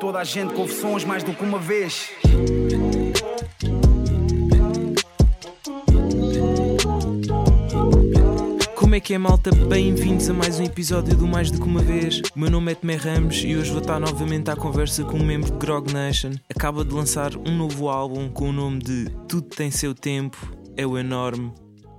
toda a gente, confissões mais do que uma vez. Como é que é, malta? Bem-vindos a mais um episódio do Mais do que uma vez. O meu nome é Tomé Ramos e hoje vou estar novamente à conversa com um membro de Grog Nation. Acaba de lançar um novo álbum com o nome de Tudo Tem Seu Tempo. É o enorme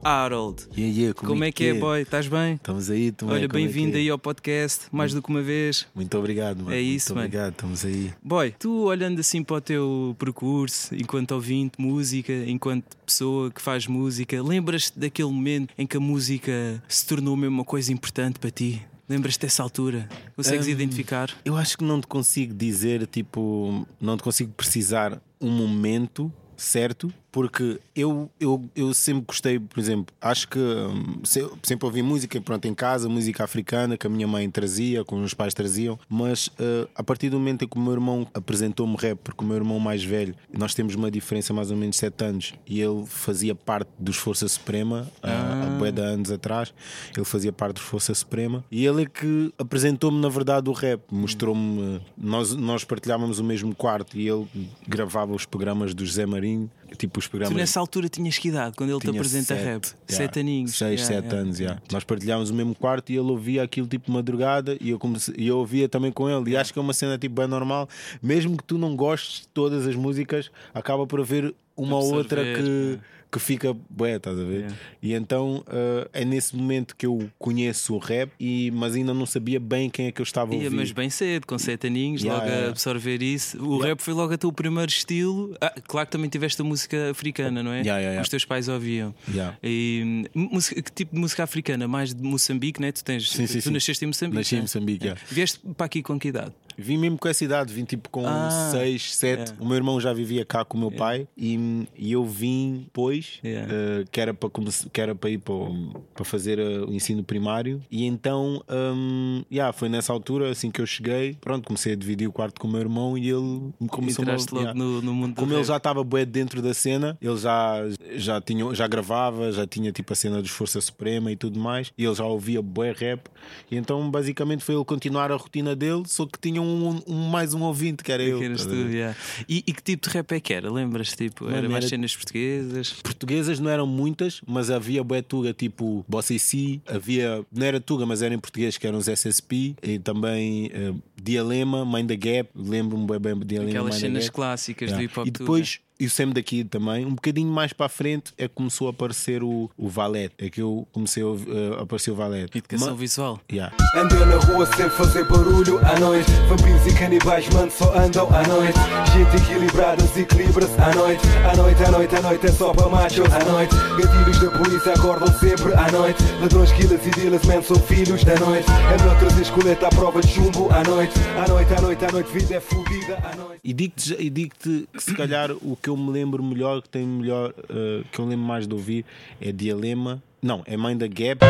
Harold. Yeah, yeah, Como, é que é, boy? Estás bem? Estamos aí, também. Olha, como é bem-vindo é? aí ao podcast, mais do que uma vez. Muito obrigado, mano. É isso, Muito mano. obrigado, estamos aí. Boy, tu olhando assim para o teu percurso, enquanto ouvinte música, enquanto pessoa que faz música, lembras-te daquele momento em que a música se tornou mesmo uma coisa importante para ti? Lembras-te dessa altura? Consegues Hum, identificar? Eu acho que não te consigo dizer, tipo, não te consigo precisar um momento certo, porque eu, eu, eu sempre gostei, por exemplo, acho que hum, se- sempre ouvi música pronto, em casa, música africana que a minha mãe trazia, que os meus pais traziam, mas eh, a partir do momento em que o meu irmão apresentou-me rap, porque o meu irmão mais velho, nós temos uma diferença mais ou menos de 7 anos, e ele fazia parte dos Força Suprema há- há de anos atrás, ele fazia parte dos Força Suprema, e ele é que apresentou-me na verdade o rap, mostrou-me, eh, nós, nós partilhávamos o mesmo quarto e ele gravava os programas do José Marinho, tipo os Tu programas nessa altura tinhas que idade quando ele te tinha apresenta sete, rap? yeah, Sete aninhos. Seis, Yeah, sete yeah. anos, yeah. Nós partilhávamos o mesmo quarto e ele ouvia aquilo tipo de madrugada e eu, comecei, eu ouvia também com ele. E acho que é uma cena tipo bem normal, mesmo que tu não gostes de todas as músicas, acaba por haver uma ou outra que, yeah. Que fica bué, estás a ver? Yeah. E então eh, é nesse momento que eu conheço o rap, e, mas ainda não sabia bem quem é que eu estava a ouvir. mas bem cedo, com sete aninhos, Yeah, logo a yeah. absorver isso. O Yeah. rap foi logo o teu primeiro estilo. Ah, claro que também tiveste a música africana, não é? Yeah, yeah, yeah. Os teus pais ouviam. Yeah. E, hum, música- que tipo de música africana? Mais de Moçambique, né? Tu, tens, Sim, sim, tu sim. nasceste em Moçambique. Nasci em né? Moçambique, É. yeah. Vieste para aqui com que idade? Vim mesmo com essa idade, vim tipo com Ah, 6, 7. yeah. O meu irmão já vivia cá com o meu pai e, e eu vim depois, Yeah. eh, que, era para que era para ir para, fazer eh, o ensino primário. E então, hum, yeah, foi nessa altura, assim que eu cheguei, pronto, comecei a dividir o quarto com o meu irmão e ele começou a. Yeah. no, no mundo do Como ele rap. já estava bué dentro da cena, ele já, já, tinha, já gravava, já tinha tipo a cena dos Força Suprema e tudo mais, e ele já ouvia bué rap, e então basicamente foi ele continuar a rotina dele, só que tinha um, um- mais um ouvinte que era eu. Que tu, ver? yeah. e, e que tipo de rap é que era? Lembras? Tipo, era mais era- cenas portuguesas? Portuguesas não eram muitas, mas havia bué tuga tipo Bossa e Si, havia, não era tuga, mas era em português que eram os SSP, e também eh, Dialema, Mind the Gap, lembro-me bem de Dialema, Aquelas cenas clássicas do Yeah. hip hop. E depois, e o Sam daqui também, um bocadinho mais para a frente é que começou a aparecer o, o Valete. É que eu comecei a, a aparecer o Valete. Educação Ma- visual. Yeah. Andei na rua sem fazer barulho à noite Vampiros e canibais, mano, só andam à noite Gente equilibrada, desequilibra-se à noite À noite, à noite, à noite, é só para machos à noite Gatilhos da polícia acordam sempre à noite Ladrões, killers e dealers, man, são filhos da noite É melhor trazer escoleta à prova de chumbo à noite À noite, à noite, à noite, vida é fodida à noite E digo-te e digo-te que se calhar o que eu me lembro melhor, que tem melhor, eh, que eu lembro mais de ouvir é Dialema. Não, é Mind the Gap.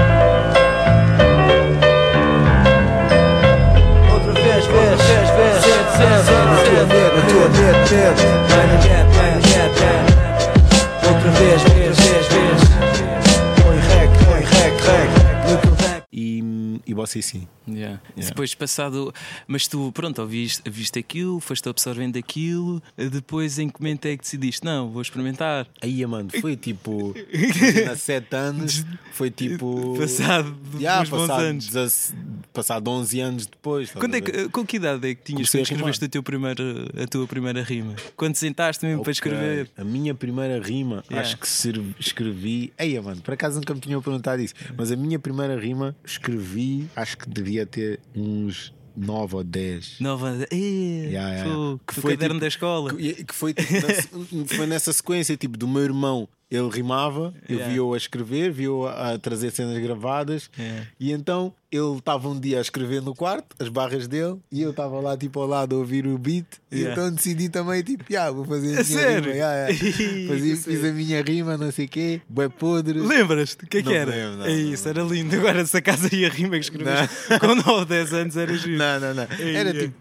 Outra vez, vez, vez, vez, sente, sente, na tua mente, na tua mente, mente. Vai na gap, vai na gap, você sim. Yeah. Yeah. Depois passado, mas tu, pronto, ouviste, viste aquilo, foste absorvendo aquilo, depois em que momento é que decidiste? Não, vou experimentar. Aí, mano, foi tipo. há sete anos, foi tipo. Passado Yeah, passado, anos. 16 passado 11 anos depois. Quando é que, com que idade é que tinhas Comecei quando a rimar. escreveste a, teu primeiro, a tua primeira rima? Quando sentaste mesmo para Ok. escrever? A minha primeira rima, Yeah. acho que escrevi. Eia, mano, por acaso nunca me tinham perguntado isso. Mas a minha primeira rima, escrevi, acho que devia ter uns 9 ou 10. Nova. Eh, Yeah, yeah. fogo, Que foi caderno tipo- da escola. Que, que foi, tipo, na- foi nessa sequência, tipo, do meu irmão. Ele rimava, eu Yeah. vi-o a escrever, vi-o a, a trazer cenas gravadas, Yeah. e então ele estava um dia a escrever no quarto, as barras dele, e eu estava lá, tipo, ao lado a ouvir o beat, e Yeah. então decidi também, tipo, yeah, vou fazer a A minha sério? rima. yeah, yeah. Fazia- fiz a minha rima, não sei o quê, bué podre. Lembras-te? O que é que era? lembro, não, é não, isso, era lindo. Agora, se a casa e a rima que escreveste com 9, 10 anos era giro. Não, não, não. Era tipo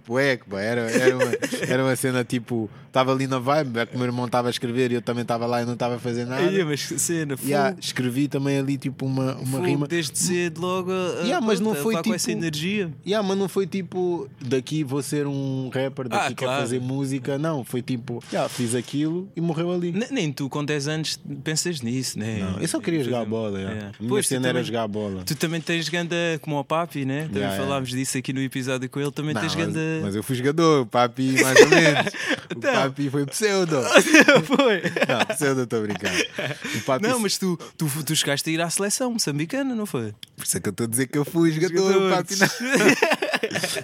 pá. Era, era, uma, era uma cena tipo. Estava ali na vibe, é que o meu irmão estava a escrever e eu também estava lá e não estava a fazer nada. Aí, mas cena, Yeah, escrevi também ali tipo uma, uma rima. desde cedo logo. a- Yeah, mas Mas não Tá foi com essa tipo- energia. Yeah, mas não foi tipo daqui vou ser um rapper, daqui Ah, quero claro. fazer música. Não, foi tipo, yeah, fiz aquilo e morreu ali. Ne- Nem tu com 10 anos pensas nisso, né? Não, eu só queria jogar bola. yeah. Yeah. A minha Pois, cena era também- jogar bola. Tu também tens ganda como o Papi, né? Também Yeah, falámos disso aqui no episódio com ele. Também Não, tens mas, ganda. mas eu fui jogador, o papi mais ou menos. O Então. papi foi pseudo. Foi. Não, pseudo estou a brincar. Papi, Não, mas tu, tu, tu chegaste a ir à seleção moçambicana, não foi? Por isso é que eu estou a dizer que eu fui jogador, o papi não.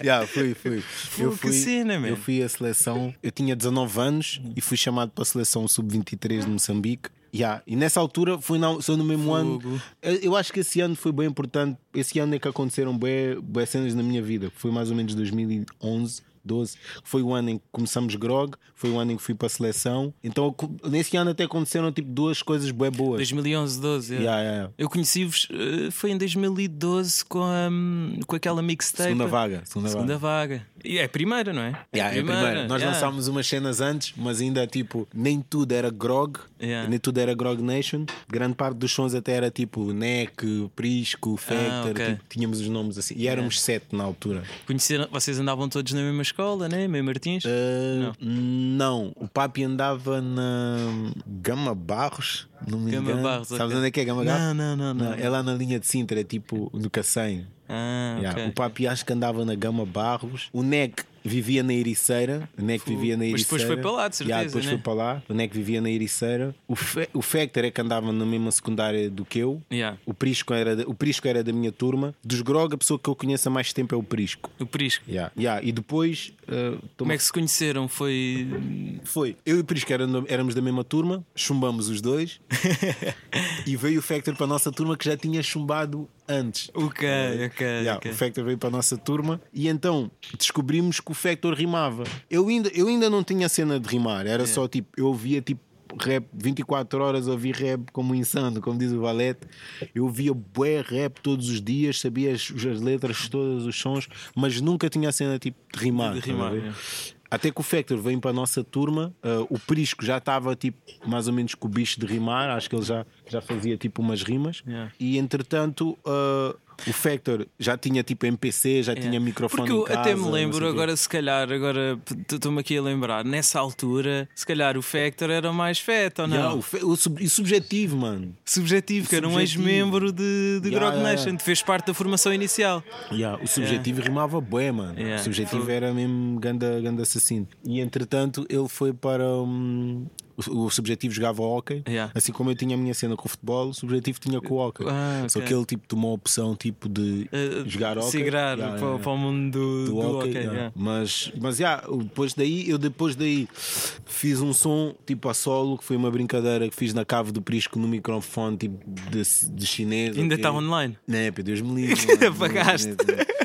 yeah, fui, fui. Eu fui, cena, man. eu fui à seleção, eu tinha 19 anos e fui chamado para a seleção sub-23 de Moçambique. Yeah. E nessa altura foi na, só no mesmo ano. Fogo. Eu, eu acho que esse ano foi bem importante. Esse ano é que aconteceram bem cenas na minha vida. Foi mais ou menos 2011. 12, foi o ano em que começamos Grog, foi o ano em que fui para a seleção. Então, nesse ano até aconteceram tipo duas coisas bem boas. 2011, 12. é. Yeah, yeah. Eu conheci-vos, eh, foi em 2012 com, a, com aquela mixtape. Segunda vaga. Segunda, Segunda vaga. vaga. E é a primeira, não é? Yeah, é a primeira. Nós yeah. lançámos umas cenas antes, mas ainda tipo, nem tudo era Grog, nem tudo era Grog Nation. Grande parte dos sons até era tipo Neck, Prisco, Factor, ok. tipo, tínhamos os nomes assim. E éramos sete na altura. Conheceram, vocês andavam todos na mesma escola, né? Meio Martins? Uh, não. o Papi andava na Gama Barros. Não me Gama engano. Barros, Sabes ok. onde é que é Gama Barros? Não, não, não, não. É lá na linha de Sintra, é tipo no Cacém. Ah, Yeah, ok. O Papi acho que andava na Gama Barros. O Neck vivia na Ericeira. O Neck vivia na Mas Ericeira. depois foi para lá, de certeza, Yeah, depois né? foi para lá. O Neck vivia na Ericeira. O, Fe o Factor é que andava na mesma secundária do que eu. Yeah. O, Prisco era da, o Prisco era da minha turma. Dos Grog, a pessoa que eu conheço há mais tempo é o Prisco. O Prisco. Yeah. Yeah. E depois. uh, Como é que se conheceram? Foi. foi? Eu e o Prisco éramos da mesma turma, chumbamos os dois. e veio o Factor para a nossa turma que já tinha chumbado antes. Ok, ok. Yeah, ok. O Factor veio para a nossa turma e então descobrimos que o Factor rimava. Eu ainda, eu ainda não tinha cena de rimar, era só tipo, eu ouvia tipo rap 24 horas, ouvi rap como insano, como diz o Valete. Eu ouvia bué rap todos os dias, sabia as, as letras, todos os sons, mas nunca tinha a cena tipo de rimar. De rimar, é. Até que o Factor veio para a nossa turma, uh, o Prisco já estava tipo mais ou menos com o bicho de rimar, acho que ele já, já fazia tipo umas rimas. Yeah. E entretanto, uh, o Factor já tinha tipo MPC, já tinha microfone. Porque eu casa, até me lembro, o agora se calhar, agora estou-me aqui a lembrar, nessa altura, se calhar o Factor era mais feto ou não? Yeah, o, o sub- e subjetivo, mano. Subjetivo, que era um Subjetivo. ex-membro de, de Yeah, Grog Nation, yeah. fez parte da formação inicial. Yeah, o subjetivo rimava bué, mano. O subjetivo era mesmo ganda, ganda assassino. E entretanto, ele foi para. hum, o, o subjetivo jogava hockey, Yeah. assim como eu tinha a minha cena com o futebol, o subjetivo tinha com o hockey. Ah, Só ok. que ele tipo, tomou a opção tipo, de Uh, jogar hockey. Sigrar Yeah, para, para o mundo do, do do yeah. mas mas yeah, depois daí eu depois daí fiz um som tipo a solo que foi uma brincadeira que fiz na cave do Prisco no microfone tipo de, de chinês Ainda está online. Né, pá, Deus me livre. Apagaste.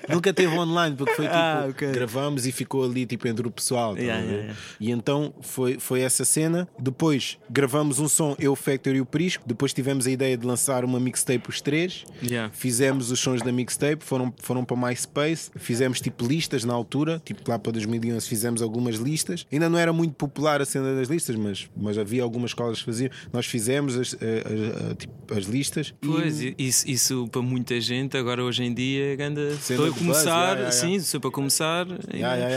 Nunca teve online, porque foi tipo, Ah, ok. gravamos e ficou ali tipo entre o pessoal. tá Yeah, yeah, yeah. E então foi, foi essa cena. Depois gravamos um som, eu, Factor e o Prisco. Depois tivemos a ideia de lançar uma mixtape os três. Yeah. Fizemos os sons da mixtape, foram, foram para MySpace. Fizemos tipo listas na altura, tipo lá para 2011 fizemos algumas listas. Ainda não era muito popular a cena das listas, mas, mas havia algumas escolas que faziam. Nós fizemos as, eh, as- as- tipo, as listas. Pois, e- isso, isso para muita gente, agora hoje em dia, anda. Cena Estou a começar, buzz, yeah, yeah, sim, sou para começar.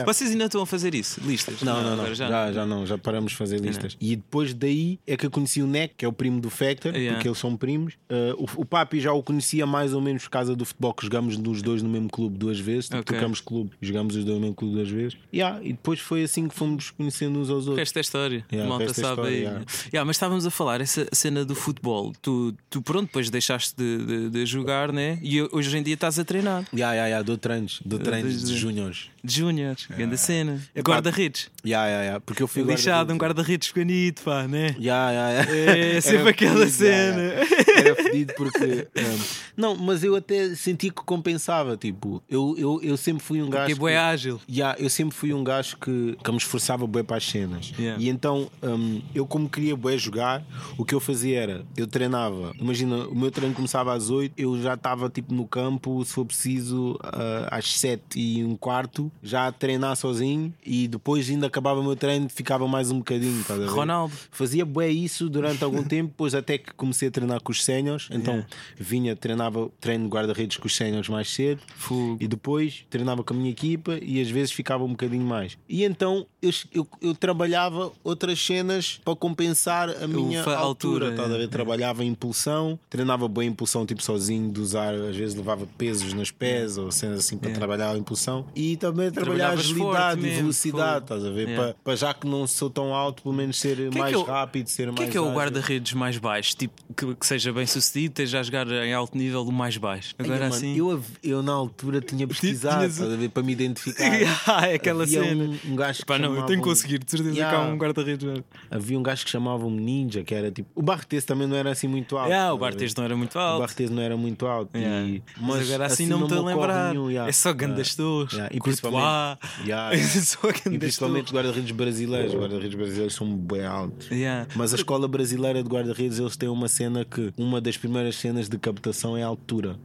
Vocês ainda estão a fazer isso? Listas? Não, não, não. agora Já, já, não, já paramos de fazer listas. E depois daí é que eu conheci o Neck, que é o primo do Factor, Yeah. porque eles são primos. Uh, o, o Papi já o conhecia mais ou menos por causa do futebol que jogamos nos dois no mesmo clube duas vezes. Tipo, Ok. Tocamos clube e jogamos os dois no mesmo clube duas vezes. Yeah, e depois foi assim que fomos conhecendo uns aos outros. resto é história. Yeah, malta sabe história, aí. yeah. Yeah, mas estávamos a falar, essa cena do futebol. Tu, tu pronto, depois deixaste de, de- de jogar, né? E hoje em dia estás a treinar. Yeah, yeah, yeah, dou treinos, dou treinos de de- júniores. De Júniores, grande cena. Guarda-redes. Yeah, yeah, yeah, porque eu fui Lixado, um guarda-redes. guarda-redes pequenito, pá, né? Yeah, yeah, yeah. É sempre Era aquela fedido, cena. yeah, yeah. Era fedido porque. um, não, mas eu até senti que compensava. Tipo, eu, eu, eu sempre fui um gajo. Que é que- ágil. Yeah, eu sempre fui um gajo que, que me esforçava bué para as cenas. Yeah. E então, um, eu como queria bué jogar, o que eu fazia era, eu treinava. Imagina, o meu treino começava às 8, eu já estava tipo no campo, se for preciso, ah, às 7 e um quarto, já a treinar sozinho e depois ainda acabava o meu treino, ficava mais um bocadinho. estás a ver? Ronaldo. Fazia bué isso durante algum tempo, depois até que comecei a treinar com os séniores. Então Yeah. vinha, treinava treino de guarda-redes com os séniores mais cedo Fogo. e depois treinava com a minha equipa e às vezes ficava um bocadinho mais. E então eu, eu, eu trabalhava outras cenas para compensar a minha fa- altura. altura, é. Trabalhava em impulsão, treinava bem impulsão, tipo sozinho, de usar, às vezes levava pesos nos pés ou cenas assim para Yeah. trabalhar a impulsão. E também trabalhar agilidade e velocidade, estás a ver? Yeah. Para, para já que não sou tão alto, pelo menos ser É que mais é o- rápido, ser O mais que é que é o guarda-redes mais baixo? Tipo, que, que seja bem sucedido, esteja a jogar em alto nível o mais baixo. Ai, Agora mano, assim. eu, eu na altura tinha pesquisado, tinhas- ver, para me identificar. Ah, é aquela Havia cena. Um, um gajo que Pá, não, eu tenho que conseguir, de certeza Yeah. que há um guarda-redes. mano. Havia um gajo que chamava um ninja, que era tipo. O Bartes também não era assim muito alto. Yeah, o? Bartes não era muito O alto. Bartes não era muito alto. Yeah. E, Mas, agora assim, não me estou a lembrar. nenhum, yeah. É só grandes Yeah. torres. Yeah. E principalmente, yeah, É só E principalmente guarda-redes brasileiros. Os guarda-redes brasileiros são bem altos. Yeah. Mas a escola brasileira de guarda-redes eles têm uma cena que uma das primeiras cenas de captação é a altura.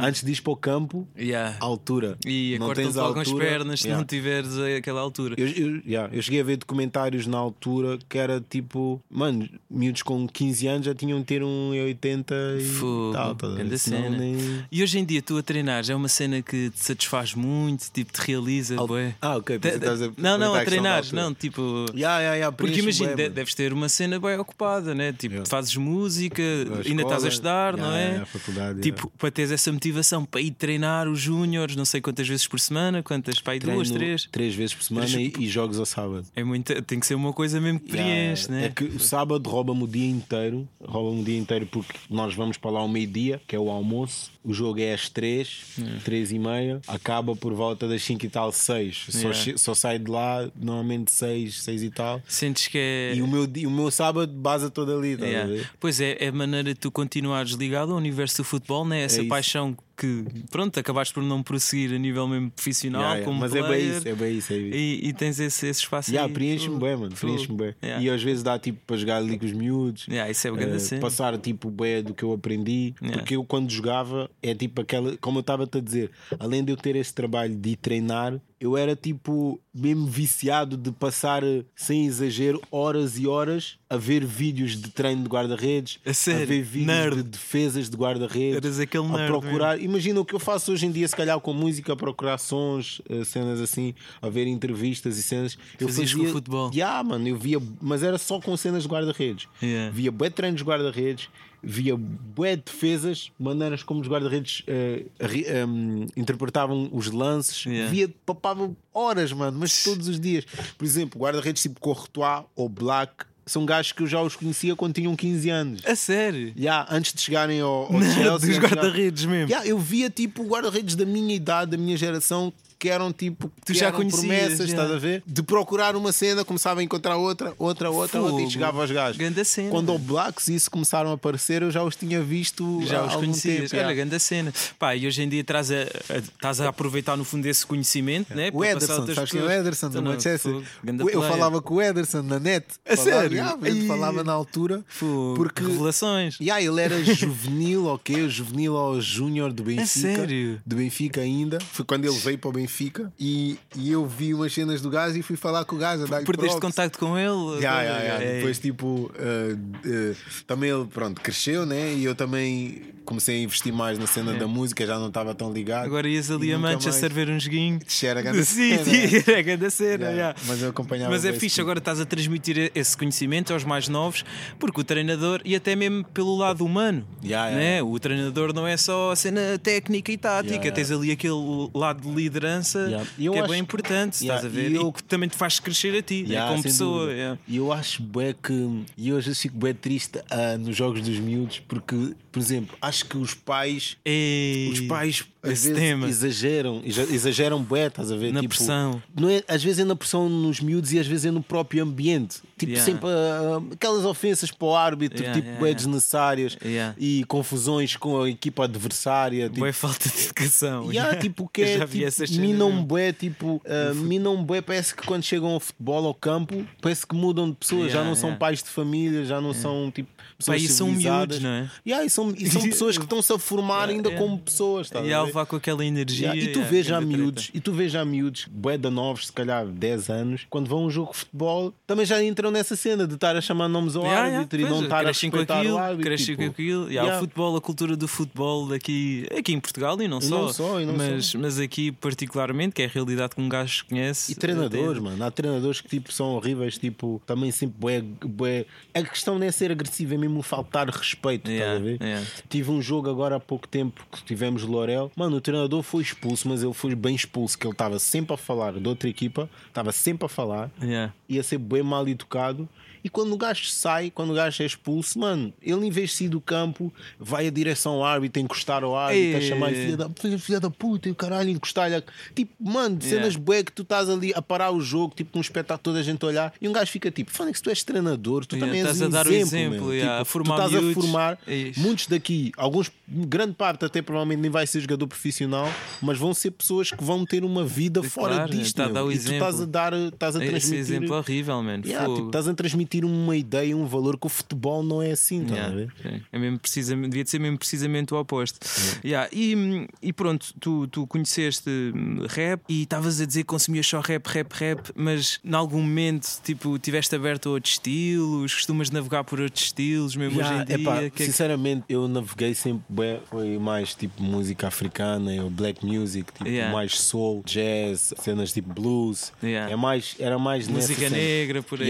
Antes de ir para o campo, Yeah. altura. Hum. E não tens as altura, pernas se yeah. não tiveres aquela altura. Eu, eu, yeah, eu cheguei a ver documentários na altura que era tipo, mano, miúdos com 15 anos já tinham de ter um 80 e Fogo, tal. tá a cena. nem- E hoje em dia tu a treinar é uma cena que te satisfaz muito, tipo, te realiza. Al-. Ah, ok. Te- a não, não, a treinar, não, tipo. Yeah, yeah, yeah, Porque imagina, de- deves ter uma cena bem ocupada, né? Tipo, Yeah. fazes música, A ainda estás a escola, estudar, não yeah, é? yeah, faculdade, tipo, para teres essa motivação para ir treinar os júniores, não sei quantas vezes por semana, quantas, para aí duas, três. Três vezes por semana Três- e, e jogos ao sábado. É muito, tem que ser uma coisa mesmo que preenche, né? É que o sábado rouba-me o dia inteiro. Rouba-me o dia inteiro porque nós vamos para lá ao meio-dia, que é o almoço. O jogo é às 3, 3 e meia. Acaba por volta das 5 e tal, 6. Só, Yeah. só sai de lá normalmente 6, 6 e tal. Sentes que é. E o meu, o meu sábado basa todo ali, Yeah. ver? Pois é, é a maneira de tu continuares ligado ao universo do futebol, né? essa isso. paixão que, pronto, acabaste por não prosseguir a nível mesmo profissional, Yeah, yeah. como Mas é bem player, isso, é bem isso. É isso. E, e tens esse, esse espaço Yeah, aí. preenche-me bem, mano. Preenche-me bem. Yeah. E às vezes dá tipo para jogar ali com os miúdos. Yeah, isso é o grande cena. passar tipo bem do que eu aprendi. Porque eu quando jogava é tipo aquela, como eu estava-te a dizer, além de eu ter esse trabalho de treinar, eu era tipo mesmo viciado de passar, eh, sem exagero, horas e horas a ver vídeos de treino de guarda-redes, A sério? ver vídeos Nerd. de defesas de guarda-redes, a procurar. Imagina o que eu faço hoje em dia, se calhar com música, a procurar sons, eh, cenas assim, a ver entrevistas e cenas. Eu Fazias com o futebol. Yeah, mano, eu via, mas era só com cenas de guarda-redes. Yeah. Via bué treinos de guarda-redes, via bué defesas, maneiras como os guarda-redes eh, ri- ehm, interpretavam os lances, Yeah. via, papavam horas, mano, mas todos os dias. Por exemplo, guarda-redes tipo Courtois ou Black são gajos que eu já os conhecia quando tinham 15 anos. A sério? Yeah, antes de chegarem ao, ao Chelsea, dos de guarda-redes mesmo. Yeah, eu via tipo guarda-redes da minha idade, da minha geração, que eram tipo Tu que já conhecias, promessas, já. estás a ver? De procurar uma cena, começava a encontrar outra, outra, outra, outra e Fogo. chegava aos gajos. Ganda cena. Quando o Blacks isso começaram a aparecer, eu já os tinha visto Já os conhecias, tempo. olha, grande cena. Pá, e hoje em dia traz a, a- estás a aproveitar no fundo esse conhecimento, né? O a Ederson, sabes quem é o. Ederson do Manchester? fogo, Eu falava com o Ederson na net. A Falava, sério? a Ai. falava na altura. Fogo, Porque revelações. Yeah, ele era juvenil, ok? Juvenil ao júnior do Benfica. sério? Do Benfica ainda. Foi quando ele veio para o Benfica. E, e eu vi umas cenas do gajo e fui falar com o gajo. a Perdeste contacto com ele? Yeah, yeah, yeah. É. Depois, tipo, eh, eh, também ele, pronto, cresceu, né? E eu também comecei a investir mais na cena da música, já não estava tão ligado. Agora ias ali a Manchester mais- ver um joguinho. Era grande Sim, cena. sim, é grande cena. Yeah. Mas eu acompanhava Mas é fixe, esse agora estás a transmitir esse conhecimento aos mais novos, porque o treinador, e até mesmo pelo lado humano, né? o treinador não é só a cena técnica e tática, tens ali aquele lado de liderança Yeah. E eu que é acho- bem importante, Yeah, estás a ver? e eu- E que também te faz crescer a ti, né? Yeah, como sem pessoa. dúvida. yeah. E eu acho bué que. E hoje eu fico bué triste ah, nos jogos dos miúdos, porque, por exemplo, acho que os pais. Ei, Os pais às esse vezes tema. exageram, exa- exageram bué, estás a ver? Na tipo, pressão. Não é, às vezes é na pressão nos miúdos e às vezes é no próprio ambiente. Tipo, Yeah. sempre ah, aquelas ofensas para o árbitro, Yeah, tipo, yeah, bué yeah. desnecessárias e confusões com a equipa adversária. Tipo, Boa falta de educação. Yeah, tipo, que é, tipo, minam bué, tipo, uh, minam bué, parece que quando chegam ao futebol, ao campo, parece que mudam de pessoas, já não são pais de família, já não são tipo pessoas Pá, e são miúdos, não é? Yeah, e, são, e são pessoas que estão-se a formar ainda como pessoas, estás a ver? Levar com aquela energia. Yeah, E tu yeah, vês já miúdos, treta. e tu vês já miúdos, bué da novos, se calhar 10 anos, quando vão a um jogo de futebol, também já entram nessa cena de estar a chamar nomes ao Yeah, yeah, árbitro e pois, não estar a respeitar aquilo, o árbitro. crescem tipo, com aquilo. E yeah. o futebol, a cultura do futebol aqui, aqui em Portugal e não E só. não só, e não mas, só. mas aqui particularmente, que é a realidade que um gajo conhece. E treinadores, até- mano. Há treinadores que tipo, são horríveis, tipo, também sempre bué, bué. A questão não é ser agressivo, é mesmo faltar respeito, Yeah, estás a ver? yeah. Tive um jogo agora há pouco tempo que tivemos Lorel. Mano, o treinador foi expulso, mas ele foi bem expulso, que ele estava sempre a falar de outra equipa, estava sempre a falar, Yeah. ia ser bem mal educado. E quando o gajo sai, quando o gajo é expulso, mano, ele em vez de sair do campo, vai a direção ao árbitro, encostar ao árbitro, a chamar filha da, filha, da puta, e o caralho, encostar-lhe. a- Tipo, mano, cenas Yeah. bué que tu estás ali a parar o jogo, tipo, num espetáculo, toda a gente a olhar, e um gajo fica tipo, Fónix, tu és treinador, tu Yeah, também és estás um a dar o exemplo, exemplo, meu. yeah, Tipo, a formar tu estás a miúdos. formar Isso. muitos daqui, alguns, grande parte até provavelmente nem vai ser jogador profissional, mas vão ser pessoas que vão ter uma vida fora Claro, disto, tá a o e tu estás exemplo. a dar, estás a Esse transmitir. exemplo é horrível, mano. Yeah, tipo, estás a transmitir uma ideia, um valor que o futebol não é assim, Yeah, ver? sim. é mesmo precisamente, devia de ser mesmo precisamente o oposto. Yeah, E, e pronto, tu, tu conheceste hum, rap e estavas a dizer que consumias só rap, rap, rap, mas em algum momento tipo, tiveste aberto a outros estilos, costumas navegar por outros estilos, mesmo Yeah, hoje em dia. epá, que é que- sinceramente, eu naveguei sempre foi mais tipo música africana, ou black music, tipo Yeah. mais soul, jazz, cenas tipo blues. Yeah. É mais, era mais Música negra, por aí.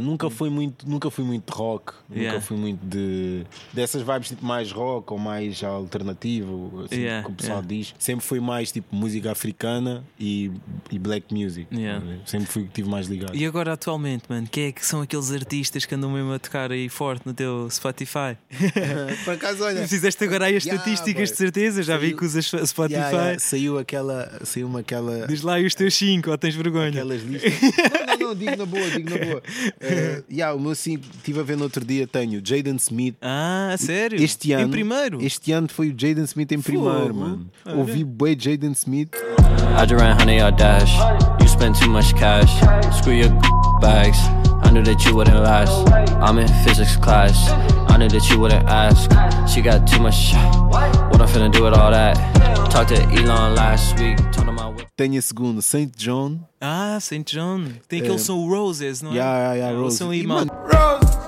Nunca fui muito, nunca fui muito de rock, Yeah. nunca fui muito de dessas vibes tipo mais rock ou mais alternativo, assim Yeah, que o pessoal yeah. diz. Sempre foi mais tipo música africana e, e black music. Sempre fui que tive mais ligado. E agora atualmente, mano, quem é que são aqueles artistas que andam mesmo a tocar aí forte no teu Spotify? Por acaso, olha, Fizeste agora aí as estatísticas de certeza, já vi Saiu- que usas Spotify. Saiu aquela, saiu aquela Diz lá aí os teus 5, ou tens vergonha? aquelas listas. não, não, não, digo na boa, digo na boa. Uh, yeah, o meu sim, estive a ver no outro dia, tenho Jaden Smith. Ah, sério? Este ano, Em primeiro? Este ano foi o Jaden Smith em primeiro, mano. Olha. Ouvi bué Jaden Smith. I just ran honey or dash. You spend too much cash. Screw your bags. I knew that you wouldn't last. I'm in physics class. I knew that you wouldn't ask. She got too much. What I'm finna do with all that? Talked to Elon last week. Told him Tenho a segundo, Saint John. Ah, St. John. Tem aquele som Roses, não é? Yeah, yeah, yeah, É, Roses. E, mal- mano, Rose.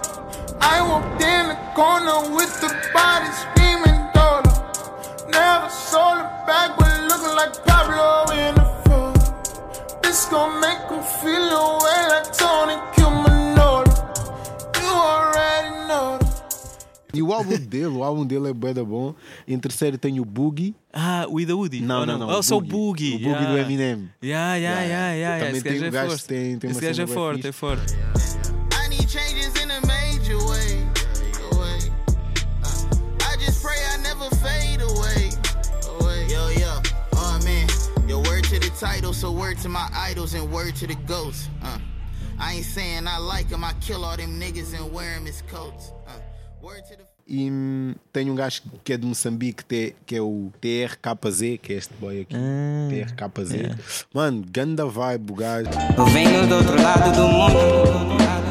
I walked in the corner with the body screaming daughter. Never sold it back, but looking like Pablo in the photo. This gon' make him feel away like Tony E o álbum dele, o álbum dele é bué da bom. Em terceiro tenho o Boogie. Ah, o Ida Woody. Não, não, não. Oh, o só o Boogie. O Boogie yeah. do Eminem. Yeah, yeah, Yeah, yeah, yeah. também Esse tem gajo um é gajo forte. que tem- tem Esse gajo é forte, fixe. é forte. I need changes in a major way. Uh, I just pray I never fade away. Yo, yo, oh man. Yo, word to the title, so word to my idols and word to the ghosts. Uh, I ain't saying I like him, I kill all them niggas and wear him his coats. Uh, E hum, tenho um gajo que é de Moçambique, que é- é o TRKZ, que é este boy aqui. Ah, TRKZ. Mano, ganda vibe o gajo. Eu venho do outro lado do mundo.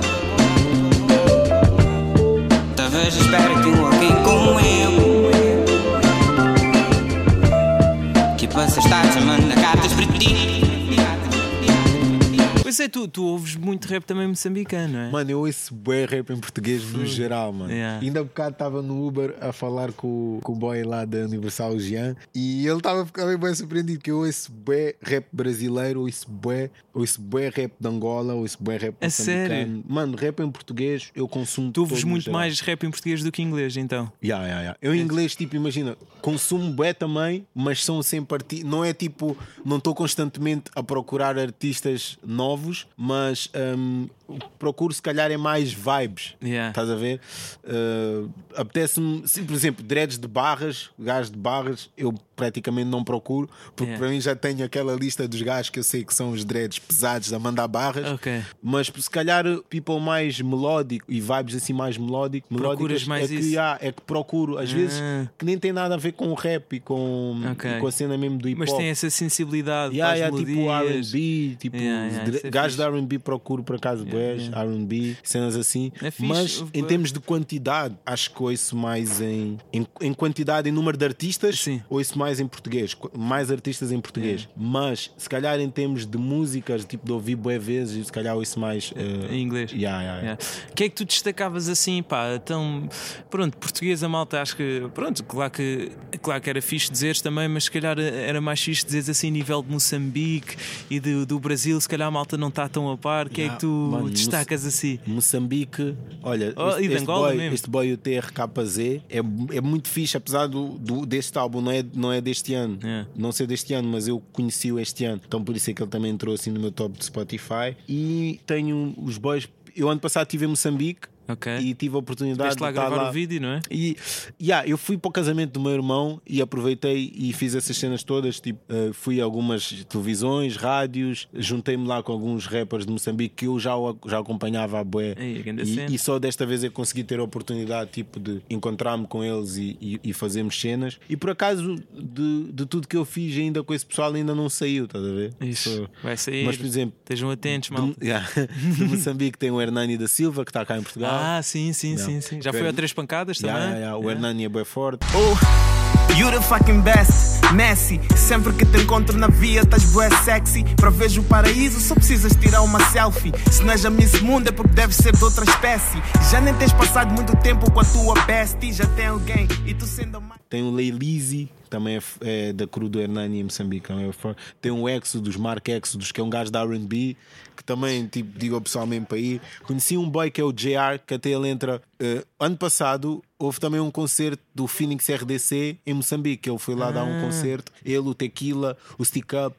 É, tu, tu ouves muito rap também moçambicano, não é? Mano, eu ouço bué rap em português no geral, mano. Yeah. Ainda há bocado estava no Uber a falar com, o- com o boy lá da Universal o Jean e ele estava ficar bem, bem surpreendido que eu ouço bué rap brasileiro, ouço bué, ouço bué rap de Angola, ouço bué rap moçambicano. sério? Mano, rap em português eu consumo Tu ouves muito mais rap em português do que inglês, então. Yeah, yeah, yeah. Eu em inglês, tipo, imagina, consumo bué também, mas são sempre arti Não é tipo, não estou constantemente a procurar artistas novos, mas hum, o que procuro se calhar é mais vibes. Yeah. Estás a ver? Uh, Apetece-me, por exemplo, dreads de barras, gajos de barras, eu praticamente não procuro, porque Yeah. para mim já tenho aquela lista dos gajos que eu sei que são os dreads pesados a mandar barras. Ok. Mas se calhar people mais melódico e vibes assim mais melódico, melódicas, mais é que, isso? há, é que procuro, às vezes Ah. que nem tem nada a ver com o rap e com, Ok. e com a cena mesmo do hip hop. Mas tem essa sensibilidade Yeah, yeah, tipo. R&B, tipo Yeah, yeah, Gajos de RB procuro por acaso boés, RB, cenas assim. É Mas em termos de quantidade, acho que ouço mais em, em, em quantidade, em número de artistas, Sim. ouço mais em português. Mais artistas em português. É. Mas se calhar em termos de músicas, tipo de ouvir boé vezes, se calhar ouço mais eh, Em inglês. Yeah, yeah, yeah. Yeah. O que é que tu destacavas assim, pá? Então, pronto, português a malta, acho que, pronto, claro que, claro que era fixe dizeres também, mas se calhar era mais fixe dizeres assim, nível de Moçambique e do, do Brasil, se calhar a malta não está tão a par. O que é que tu mano, destacas assim? Moçambique, olha, Oh, este, este boy, mesmo. este boy o TRKZ é, é muito fixe, apesar do, do- deste álbum não é, não é deste ano, É. não ser deste ano, mas eu conheci-o este ano, então por isso é que ele também entrou assim no meu top de Spotify. E tenho os boys, eu ano passado estive em Moçambique Ok. e tive a oportunidade Veste lá de estar gravar lá. o vídeo, não é? E yeah, eu fui para o casamento do meu irmão e aproveitei e fiz essas cenas todas. Tipo, eh, fui a algumas televisões, rádios, juntei-me lá com alguns rappers de Moçambique que eu já, já acompanhava a bué. Ei, grande cena. E, e só desta vez eu consegui ter a oportunidade tipo, de encontrar-me com eles e, e, e fazermos cenas. E por acaso, de, de tudo que eu fiz ainda com esse pessoal, ainda não saiu, estás a ver? Isso. So- Vai sair. Mas, por exemplo, Estejam atentos, de, malta. yeah, de Moçambique tem o Hernani da Silva que está cá em Portugal. Ah, sim, sim, Não. sim, sim. Já foi a três pancadas Yeah, também? yeah, yeah. O Hernani é bem forte. Oh, you the fucking best, Messi. Sempre que te encontro na via, estás bué sexy. Para ver o paraíso, só precisas tirar uma selfie. Se não és a Miss Mundo, é porque deve ser de outra espécie. Já nem tens passado muito tempo com a tua bestie. Já tem alguém e tu sendo a mais. Tem o Leilizi, também é, é da crew do Hernani em Moçambique. Também é forte. Tem o Exodus, Mark Exodus, que é um gajo da RB, que também, tipo, digo ao pessoal mesmo para ir. Conheci um boy que é o JR, que até ele entra. eh, ano passado houve também um concerto do Phoenix RDC em Moçambique. Ele foi lá dar um concerto. Ele, o Tequila, o Stick Up,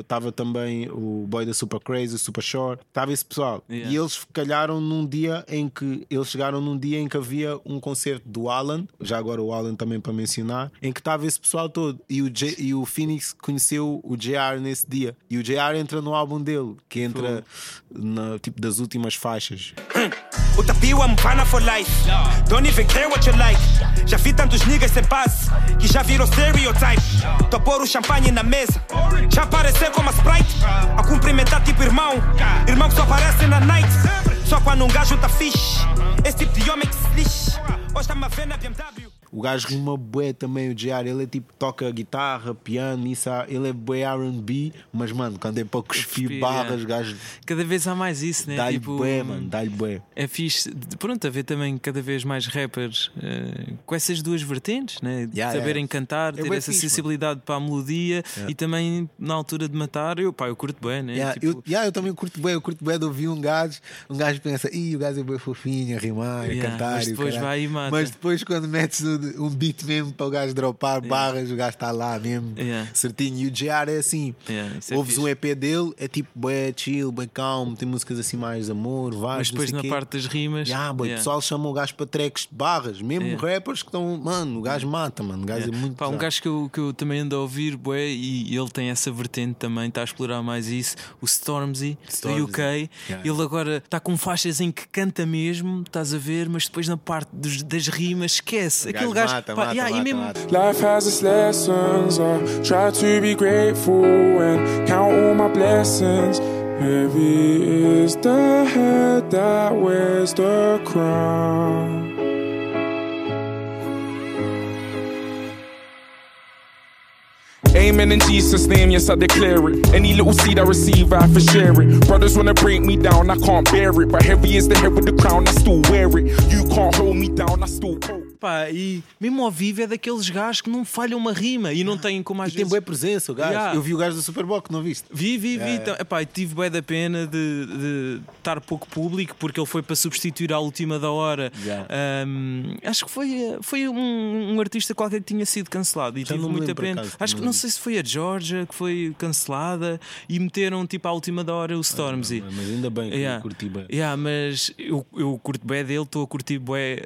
estava também o boy da Super Crazy, o Super Short. Estava esse pessoal. Yeah. E eles calharam num dia em que eles chegaram num dia em que havia um concerto do Alan, já agora o Alan também para mencionar, em que estava esse pessoal todo. E o, J, e o Phoenix conheceu o JR nesse dia. E o JR entra no álbum dele, que entra na, tipo das últimas faixas. O tapio é um pana for life. Don't even care what you like. Já vi tantos niggas sem passe que já virou stereotype. Tô a pôr o champanhe na mesa. Já aparecer como a Sprite. A cumprimentar tipo irmão. Irmão que só aparece na night. Só quando um gajo tá fixe. Esse tipo de homem que se lixe. Hoje tá-me a BMW. O gajo rima bué também, o JR. Ele é tipo, toca guitarra, piano, isso. Ele é bué RB, mas mano, quando é para cuspir Cuspir, barras, é. o gajo Cada vez há mais isso, né? dá-lhe Tipo, bué, mano, dá-lhe bué. É fixe, pronto, haver também cada vez mais rappers eh, com essas duas vertentes, né? De Yeah, saberem yeah. cantar, É ter bué essa fixe, mano. sensibilidade para a melodia e também na altura de matar. Eu, pá, eu curto bem, né? Yeah, Tipo, eu, yeah, eu também curto bem, eu curto bem de ouvir um gajo, um gajo pensa, ih, o gajo é bem fofinho a rimar, a Yeah, cantar. mas depois caralho." vai e mata. Mas depois quando metes um, um beat mesmo para o gajo dropar barras, o gajo está lá mesmo, Yeah. certinho. E o JR é assim, Yeah, é ouves fixe. um EP dele, é tipo bem chill, bem calmo, tem músicas assim mais amor, várias. mas depois na quê. parte das rimas. Yeah, boy, O yeah. pessoal chama o gajo para tracks de barras, mesmo Yeah. rappers que estão, mano, o gajo mata, mano, o gajo Yeah. é muito Pá, um gajo que eu, que eu também ando a ouvir, bué, e ele tem essa vertente também, está a explorar mais isso. O Stormzy, Stormzy. do UK. Yeah. Ele agora está com faixas em que canta mesmo, estás a ver, mas depois na parte dos- das rimas esquece. O Aquele gajo gajo. mata, pá, mata, yeah, e mesmo- Life has its lessons. I try to be grateful and count all my blessings. Heavy is the head that wears the crown. Amen in Jesus' name, yes, I declare it. Any little seed I receive, I have to share it. Brothers wanna break me down, I can't bear it. But heavy is the head with the crown, I still wear it. You can't hold me down, I still hold. Pá, e mesmo ao vivo é daqueles gajos que não falham uma rima e não têm como às E tem vezes. boa presença, o gajo. Yeah. Eu vi o gajo do Superboc, não viste? Vi, vi, vi. É. Então, epá, tive bem da pena de, de estar pouco público porque ele foi para substituir à última da hora. Yeah. Ahm, acho que foi, foi um, um artista qualquer que tinha sido cancelado e Já tive não muita pena. acaso, acho não que não lembro. sei se foi a Georgia que foi cancelada e meteram tipo à última da hora o Stormzy. Mas ainda bem que Yeah. eu curti bem. Yeah, mas eu, eu curto bem dele, estou a curtir bem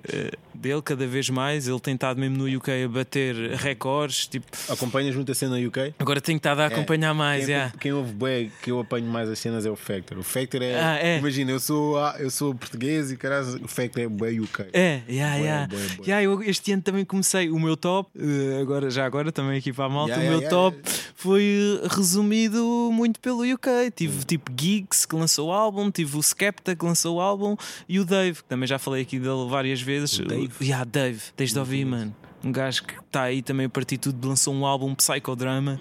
dele cada vez mais. Ele tem estado mesmo no UK a bater recordes. Tipo, Acompanhas muito a cena UK? agora tenho estado a acompanhar mais. Quem, yeah. quem ouve bem, que eu apanho mais as cenas é o Factor. O Factor é. Ah, é? Imagina, eu sou, ah, eu sou português e caralho, o Factor é bem UK. É, yeah, Bué, yeah. Yeah, eu este ano também comecei o meu top, eh, agora, já agora também aqui para a malta, Yeah, o meu top foi resumido muito pelo UK. Tive tipo Geeks que lançou o álbum, tive o Skepta que lançou o álbum e o Dave, que também já falei aqui dele várias vezes. Dave? Yeah, Dave, tens de ouvir, mano. Um gajo que está aí também a partir tudo lançou um álbum Psychodrama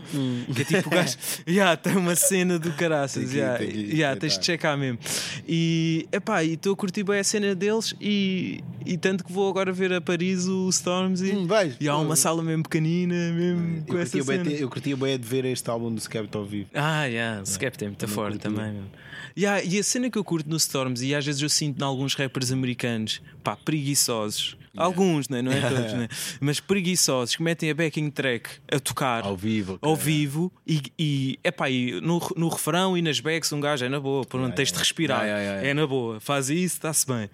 que é tipo o gajo, yeah, tem uma cena do caraças, Tem yeah, yeah, tens de checar mesmo. E epá, estou a curtir bem a cena deles e, e tanto que vou agora ver a Paris o Stormzy Hum, vais. e há uma sala mesmo pequenina, mesmo Eu com essa cena. eu curtia bem de ver este álbum do Skepta ao vivo. Ah, yeah, o Skepta é muito forte também, mano. E a cena que eu curto no Storms, e às vezes eu sinto em alguns rappers americanos, pá, preguiçosos. Alguns, né? não é todos, né? mas preguiçosos que metem a backing track a tocar Ao vivo. ao vivo e, e, epá, e no, no refrão e nas backs um gajo é na boa, por onde tens de respirar, Yeah, yeah, yeah. é na boa, faz isso, está-se bem.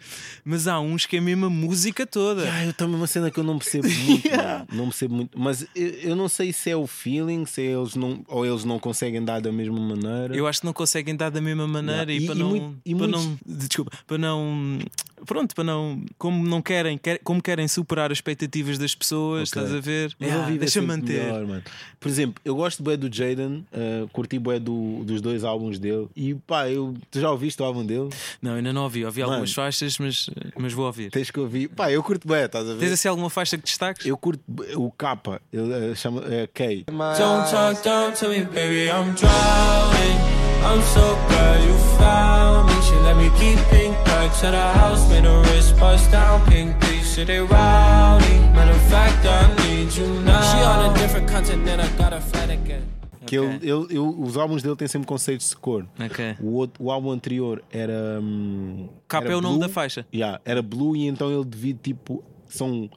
Mas há uns que é mesmo a música toda. Ah, eu também uma cena que eu não percebo muito, não percebo muito, mas eu, eu não sei se é o feeling, se eles não ou eles não conseguem dar da mesma maneira. Eu acho que não conseguem dar da mesma maneira Yeah. e, E- para e não, muito- para não, desculpa, para não, pronto, para não, como não querem, quer- como querem superar as expectativas das pessoas, Ok. estás a ver? Yeah, é deixa sempre manter. melhor. Por exemplo, eu gosto bué do Jaden, uh, curti bué do, dos dois álbuns dele. E pá, eu, tu já ouviste o álbum dele? Não, ainda não ouvi, ouvi Mano. algumas faixas, mas, mas vou ouvir. Tens que ouvir. Pá, eu curto bué, estás a ver? Tens assim alguma faixa que destaques? Eu curto o capa, ele uh, chama uh, K. Don't talk down to me, baby, I'm drowning. I'm so glad you found me. She let me keep pink back to the house, made her wrist bust down, pink piece, they rowdy. Matter of fact, I need you now. She on a different continent, I got a flight again. Que ele, ele, eu- os álbuns dele têm sempre conceitos de cor. Ok. O, outro, o álbum anterior era. hum, Capa é o nome da faixa. Yeah, era blue e então ele divide tipo. São,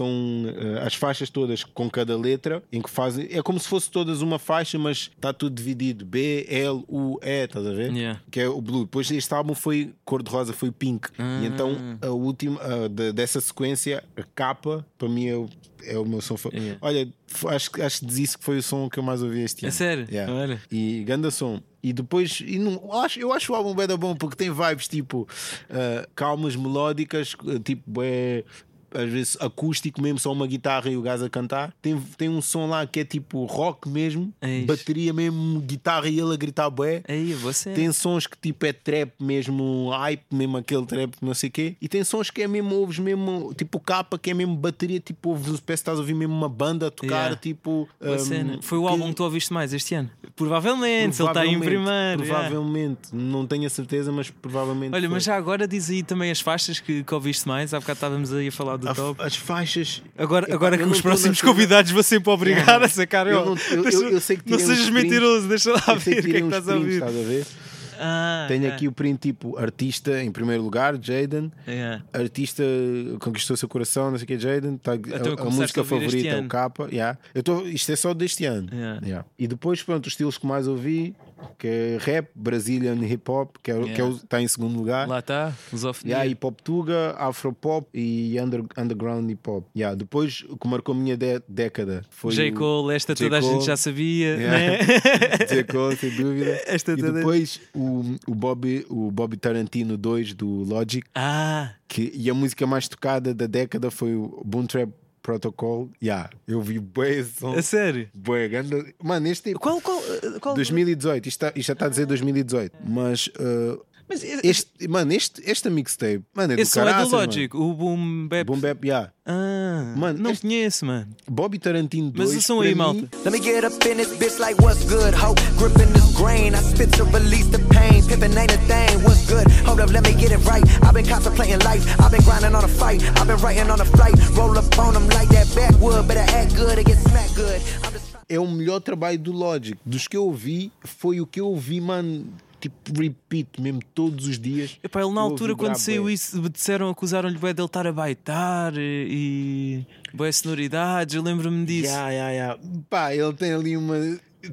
são eh, as faixas todas com cada letra em que fazem. É como se fosse todas uma faixa, mas está tudo dividido. B, L, U, E, estás a ver? Yeah. Que é o blue. Depois este álbum foi cor-de-rosa, foi pink. Ah. E então a última a de- dessa sequência, a capa, para mim é o, é o meu som. Yeah. Olha, acho, que- acho que diz isso que foi o som que eu mais ouvi este É ano. sério? Yeah. Olha. E ganda som. E depois, e não, eu acho, eu acho o álbum bem da bom porque tem vibes tipo uh, calmas, melódicas, uh, tipo é às vezes acústico mesmo, só uma guitarra e o gajo a cantar. Tem, tem um som lá que é tipo rock mesmo, Eis. bateria mesmo, guitarra e ele a gritar bué. Aí, você. Tem sons que tipo é trap mesmo, hype mesmo, aquele trap, não sei o quê. E tem sons que é mesmo, ouves mesmo, tipo capa, que é mesmo bateria, tipo, ouves, parece que estás a ouvir mesmo uma banda a tocar, Yeah. tipo. Um, cena. Foi o que- álbum que tu ouviste mais este ano? Provavelmente, se ele está aí em Provavelmente, primeiro. yeah. Provavelmente, não tenho a certeza, mas provavelmente. Olha, foi. mas já agora diz aí também as faixas que, que ouviste mais. Há bocado estávamos aí a falar do A- top. as faixas. Agora, agora eu que os próximos convidados vou sempre obrigar Yeah. a sacar. Eu não- eu- deixa- eu- eu sei que não sejas prints. mentiroso, deixa lá ver o que é que estás a ouvir. estás a ver? Ah, Tenho aqui o print tipo artista em primeiro lugar, Jaden. Yeah. Artista conquistou seu coração, não sei o que, Jaden. Tá, a, a a música este favorita é o capa. Yeah. Eu tô, isto é só deste ano. Yeah. Yeah. E depois, pronto, os estilos que mais ouvi, que é rap, Brazilian hip hop, que está é, o- que é o- Yeah. está em segundo lugar. Lá está, lusofonia. Yeah, hip hop tuga, afro pop e under, underground hip hop. Yeah, depois o que marcou a minha dé- década foi J. Cole, esta J. toda a gente Cole. já sabia, Yeah. né? J. Cole, sem dúvida. Esta e depois o, o, Bobby, o Bobby Tarantino 2 do Logic, Ah, que, e a música mais tocada da década foi o Boom Trap Protocol. Yeah, eu vi bué esse som. a sério. Bué, ganda- Mano, este tipo. Qual, qual, qual? 2018, isto, está, isto já está a dizer 2018, mas. uh, Mas esse, este, mano, este, esta mixtape, mano, é do esse som é do caraças, mano. Logic, o Boom Bap. Boom Bap, yeah. Ah, Mano, não este- conheço, mano. Bobby Tarantino 2. Mas o som aí, mim, malta. Let me get up in this bitch like what's good, ho. Gripping this grain, I spit to release the pain. Pippin' ain't a thing, what's good? Hold up, let me get it right. I've been contemplating life, I've been grinding on a fight, I've been writing on a flight. Roll up on them like that backwood, better act good or get smacked good. I'm just É o melhor trabalho do Logic. Dos que eu ouvi, foi o que eu ouvi, mano. Tipo, repeat mesmo todos os dias. Epá, ele na altura, quando saiu bué. isso, disseram, acusaram-lhe bué dele estar a baitar e. e sonoridades, eu lembro-me disso. Ya, ya, ya. Pá, ele tem ali uma.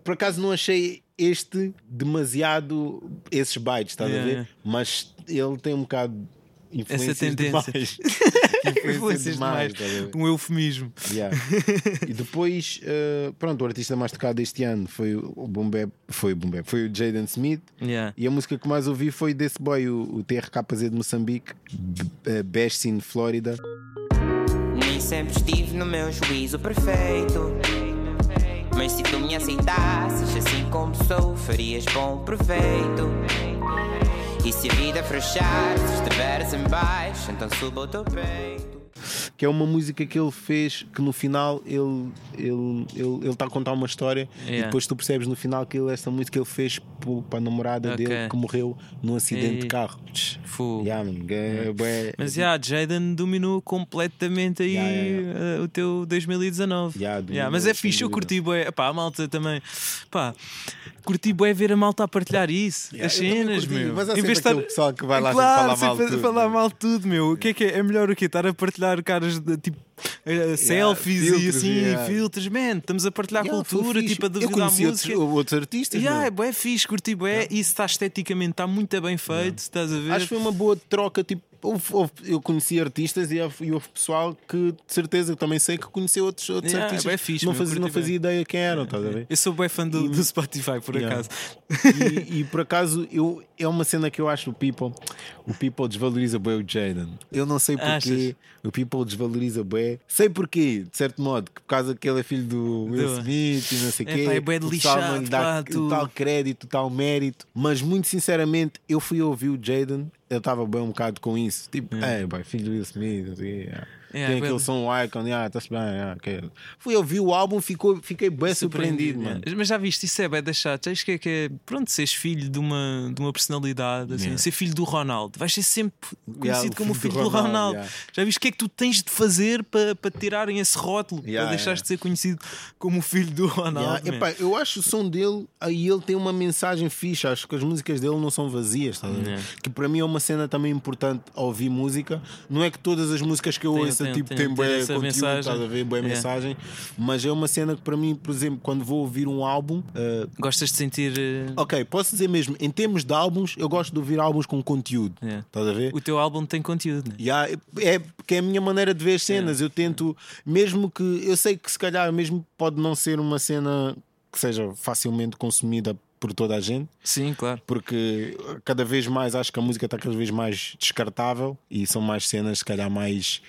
Por acaso não achei este demasiado esses bytes, estás Yeah, a ver? yeah. Mas ele tem um bocado de influências Essa tendência. demais. Influências demais. ver? Um eufemismo. Yeah. e depois, eh, pronto, o artista mais tocado este ano foi o Bap, foi o Bap, foi o Jaden Smith. Yeah. E a música que mais ouvi foi desse boy, o, o TRKZ de Moçambique, eh, Best in Florida. Nem sempre estive no meu juízo perfeito. Mas se tu me aceitasses assim como sou, farias bom proveito. E se a vida frechar, se estiveres em baixo, então suba o teu peito. que é uma música que ele fez que no final ele ele ele ele está a contar uma história e Yeah. depois tu percebes no final que ele, essa música ele fez para a namorada Ok. dele que morreu num acidente E- de carro. Yeah, é- Mas já, Jaden dominou completamente aí Yeah, yeah, eh, o teu 2019. Yeah, dominou, mas é fixe, eu curti bué. Pá, a malta também. Pá, curti bué ver a malta a partilhar isso. Yeah, as cenas, curti, meu. mas há Em sempre vez aquele pessoal que vai lá claro, falar mal tudo, falar mal tudo, meu. O que é que é? É melhor o quê? Estar a partilhar caras de tipo selfies e filtros, assim, yeah. filtros, man. Estamos a partilhar Yeah, cultura, tipo a eu conheci música. outros, outros artistas. Yeah, meu. é bué fixe, curti bué. Isso está esteticamente, está muito bem feito, estás a ver? Acho que foi uma boa troca. Tipo, houve- houve- eu conheci artistas e houve, e houve pessoal que de certeza também sei que conheceu outros, outros Yeah, artistas. bué fixe, não, fazia, não curti fazia bem. ideia quem eram, estás a ver? Eu sou bem fã do, do Spotify, por Yeah. acaso. e, e por acaso eu, é uma cena que eu acho o People o People desvaloriza bem o Jaden eu não sei porquê Achas? o People desvaloriza bem sei porquê de certo modo que por causa que ele é filho do Will Smith e não sei o quê pá, é bué lixado, lhe dá pá, o tu- tal crédito o tal mérito. Mas muito sinceramente eu fui ouvir o Jaden eu estava bem um bocado com isso. Tipo é, boy, filho do Will Smith não sei o quê, yeah. É, tem aquele som icon, ah, tá-se bem, ah, ok. Fui ouvir o álbum, ficou, fiquei bem surpreendido, mano. yeah. Mas já viste, isso é bem chato. Acho que é, que é pronto, seres filho de uma, de uma personalidade, assim, Yeah. ser filho do Ronaldo. Vais ser sempre conhecido Yeah, o como o filho do do Ronaldo. Yeah. Já viste o que é que tu tens de fazer para, para tirarem esse rótulo, Yeah, para deixares yeah. de ser conhecido como o filho do Ronaldo? Yeah, epá, eu acho o som dele, aí ele tem uma mensagem fixa. Acho que as músicas dele não são vazias? Yeah. Que para mim é uma cena também importante ao ouvir música. Não é que todas as músicas que eu Tem- ouço tem- tipo, tem- tem bué essa conteúdo, mensagem. estás a ver? Boa Yeah. mensagem, mas é uma cena que para mim, por exemplo, quando vou ouvir um álbum, uh, Gostas de sentir eh, ok, posso dizer mesmo, em termos de álbuns, eu gosto de ouvir álbuns com conteúdo, Yeah. estás a ver? o teu álbum tem conteúdo, né? Yeah, é porque é a minha maneira de ver as cenas. Eu tento, mesmo que eu sei que se calhar mesmo pode não ser uma cena que seja facilmente consumida por toda a gente, Sim, claro. porque cada vez mais acho que a música está cada vez mais descartável e são mais cenas, se calhar, mais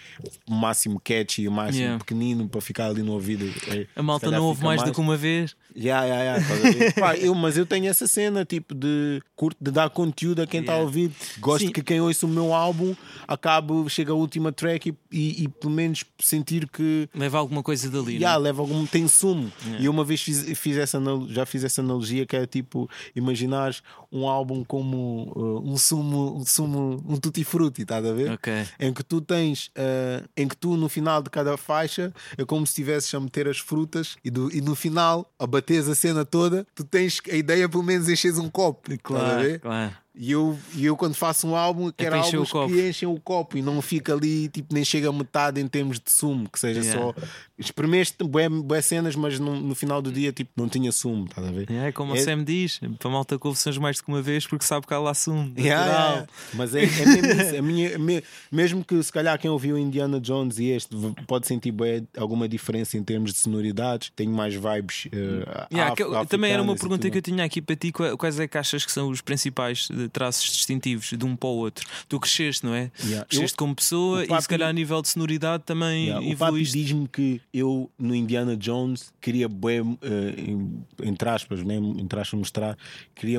o máximo catchy, o máximo Yeah. pequenino para ficar ali no ouvido. É, A malta não ouve fica mais, do que uma vez. Yeah, yeah, yeah? Pá, eu, mas eu tenho essa cena tipo de curto de dar conteúdo a quem está Yeah. a ouvir. Gosto Sim. que quem ouça o meu álbum acabe, chega a última track e, e, e pelo menos sentir que Leva alguma coisa dali. yeah, né? leva algum tem sumo. E eu uma vez fiz, fiz essa já fiz essa analogia que é tipo imaginares um álbum como uh, um sumo, um sumo, um tutti frutti, estás a ver? Ok. Em que tu tens, uh, em que tu no final de cada faixa é como se estivesses a meter as frutas e, do, e no final, a bateres a cena toda, tu tens a ideia pelo menos enches um copo. Claro, claro. E eu, e eu quando faço um álbum, quero o álbuns que enchem o copo e não fica ali, tipo, nem chega a metade em termos de sumo, que seja Yeah. só. Experimeste bué, bué cenas, mas no, no final do dia, tipo, não tinha sumo, estás a ver? É como É- o Sam diz, para a malta sons mais do que uma vez, porque sabe que há lá assumo. Yeah, yeah, yeah. Mas é, é mesmo isso. A minha, me- mesmo que se calhar quem ouviu Indiana Jones e este pode sentir bué alguma diferença em termos de sonoridades, tem mais vibes. Yeah, af- que também era uma pergunta que eu tinha aqui para ti: qua- quais é que achas que são os principais eh, traços distintivos de um para o outro? Tu cresceste, não é? Yeah. Cresceste Eu- como pessoa o e se papi- calhar a nível de sonoridade também Yeah, o papi evoluíste. diz-me que eu no Indiana Jones queria bué, eh, em- entre aspas, né? entre aspas mostrar, queria,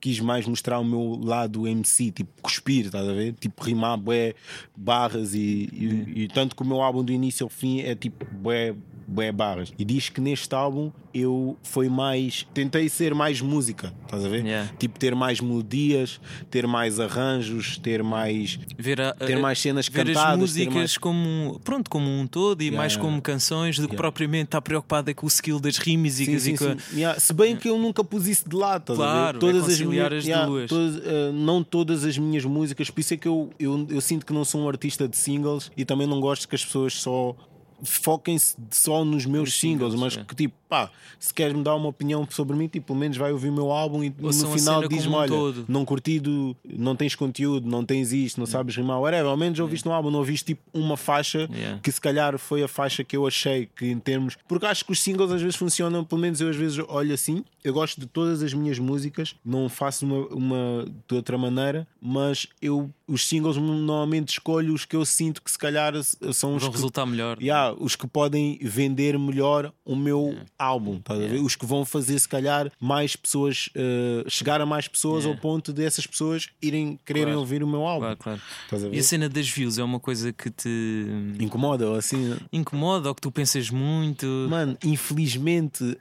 quis mais mostrar o meu lado MC, tipo cuspir, estás a ver? Tipo rimar bué barras e, e, e tanto que o meu álbum do início ao fim é tipo bué, bué barras. E diz que neste álbum eu foi mais, tentei ser mais música, estás a ver? Yeah. Tipo ter mais melodias, ter mais arranjos, ter mais Ver, a- ter mais cenas ver cantadas, as ter músicas mais- como, pronto, como um todo e Yeah, mais yeah. como canções do que propriamente estar preocupada com o skill das rimas e Sim, sim, com Se bem que eu nunca pus isso de lado, estás a ver? Claro, é todas as conciliar minhas, as duas. todas, eh, não todas as minhas músicas, por isso é que eu, eu, eu sinto que não sou um artista de singles e também não gosto que as pessoas só foquem-se só nos meus singles, singles, mas é. que tipo, pá, se queres me dar uma opinião sobre mim, tipo, pelo menos vai ouvir o meu álbum e Ouçam no final diz-me: um olha, todo." não curtido, não tens conteúdo, não tens isto, não sabes rimar, whatever. Ao menos ouviste um álbum, não ouviste tipo uma faixa Yeah. que se calhar foi a faixa que eu achei que em termos. Porque acho que os singles às vezes funcionam, pelo menos eu às vezes olho assim. Eu gosto de todas as minhas músicas, não faço uma, uma de outra maneira, mas eu os singles normalmente escolho os que eu sinto que se calhar são os vão que resultar melhor. Yeah, os que podem vender melhor o meu álbum, estás a ver? Os que vão fazer, se calhar, mais pessoas, eh, chegar a mais pessoas ao ponto dessas pessoas irem quererem Claro. ouvir o meu álbum. Claro, claro. Estás a ver? E a cena das views é uma coisa que te Incomoda ou assim? incomoda ou que tu pensas muito? Mano, infelizmente,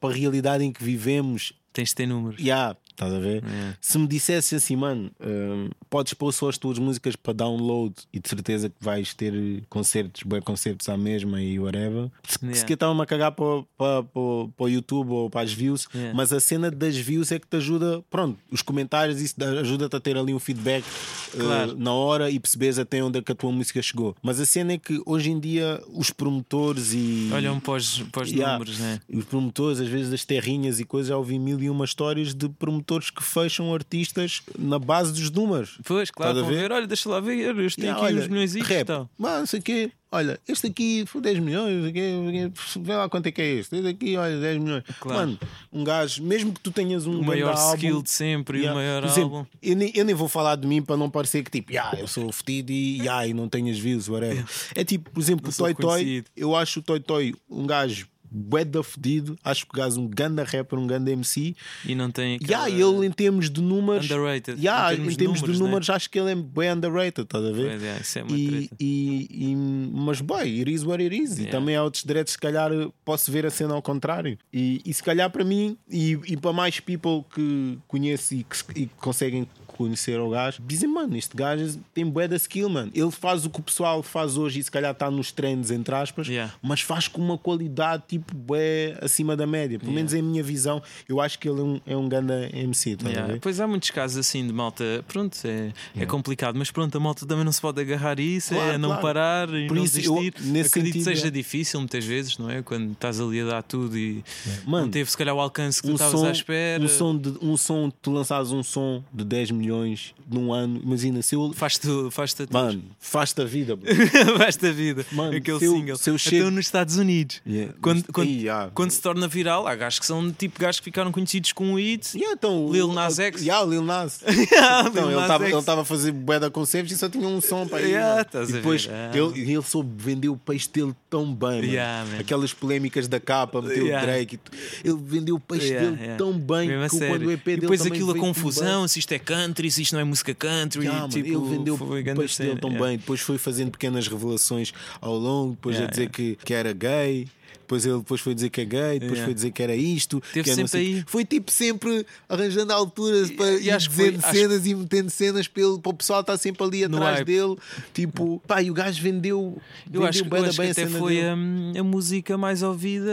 para a realidade em que vivemos, Tens de ter números. Yeah, estás a ver? Se me dissesse assim, mano, hum, podes pôr só as tuas músicas para download e de certeza que vais ter concertos, bem concertos à mesma e whatever. Se, Yeah. se que estavam a cagar para, para, para, para o YouTube ou para as views, Yeah. mas a cena das views é que te ajuda, pronto, os comentários, isso ajuda-te a ter ali um feedback uh, Claro. na hora e percebes até onde é que a tua música chegou. Mas a cena é que hoje em dia os promotores e. Olham para os, para os Yeah. números, né? Os promotores, às vezes, das terrinhas e coisas, já ouvi mil e uma histórias de promotores que fecham artistas na base dos números. Pois, claro, vão ver? ver, olha, deixa lá ver, este tem Yeah, aqui olha, uns milhões e tal. Mano, não sei o quê. Olha, este aqui foi 10 milhões, vê lá quanto é que é este. Este aqui, olha, 10 milhões. Claro. Mano, um gajo, mesmo que tu tenhas um O maior álbum, skill de sempre e o Yeah. maior Por exemplo, álbum. Eu nem, eu nem vou falar de mim para não parecer que tipo, yeah, eu sou fedido e, yeah, e não tenho as views, whatever. É tipo, por exemplo, Não o Toy Toy, eu acho o Toy Toy um gajo bué da fedido, acho que o gajo um ganda rapper, um ganda MC. E não tem. Yeah, aquela- ele em termos de números, Underrated, yeah, em termos em de termos de números, números, né? acho que ele é bem underrated, estás a ver? Pois é, isso é uma e, e, e- mas boy, it is what it is. E Yeah. também há outros diretos, se calhar posso ver a cena ao contrário. E, e se calhar para mim e, e para mais people que conheço e que, e que conseguem conhecer o gajo, dizem, mano, este gajo tem bué da skill, mano. Ele faz o que o pessoal faz hoje e se calhar está nos trends, entre aspas, Yeah. mas faz com uma qualidade tipo bué acima da média. Pelo menos em minha visão, eu acho que ele é um, é um ganda MC, a Yeah. Pois há muitos casos assim de malta, pronto, é, é complicado, mas pronto, a malta também não se pode agarrar a isso, é Claro, não claro. parar e Por não isso, eu, desistir. nesse Acredito que sentido, seja é. difícil muitas vezes, não é? Quando estás ali a dar tudo e Mano, não teve se calhar o alcance que tu um estavas som, à espera. um som de um som, tu lançares um som de 10 milhões num ano, imagina se eu Faz-te faz a Mano, faz-te a vida. Basta a vida. Mano, Aquele se eu- single. se eu Então chego- nos Estados Unidos. Yeah. Quando, quando, Ih, ah. quando se torna viral, há gajos que são tipo gajos que ficaram conhecidos com o hit. Yeah, então, Lil Nas X. Yeah, Lil Nas. Yeah, Então, Lil ele Nas ele estava a fazer bué da concepts e só tinha um som para. Yeah, e depois ele, ele soube vender o peixe dele tão bem. Yeah. Aquelas polémicas da capa, meteu Yeah. o Drake. Ele vendeu o peixe Yeah, dele yeah. tão bem que quando o EP e depois aquilo a confusão, se isto é country, se isto não é música country. Yeah, tipo, ele vendeu foi peixe dele cena, tão yeah. bem, depois foi fazendo pequenas revelações ao longo, depois Yeah, a dizer que, que era gay. Depois ele depois foi dizer que é gay, depois Yeah. foi dizer que era isto. Teve que não sempre aí. Foi tipo sempre arranjando alturas para E ir acho que foi- dizendo acho- cenas e metendo cenas para, ele, para o pessoal estar sempre ali atrás dele. Tipo, pá, e o gajo vendeu. Eu vendeu acho, que- eu da acho que bem a até foi hum, a, música mais ouvida,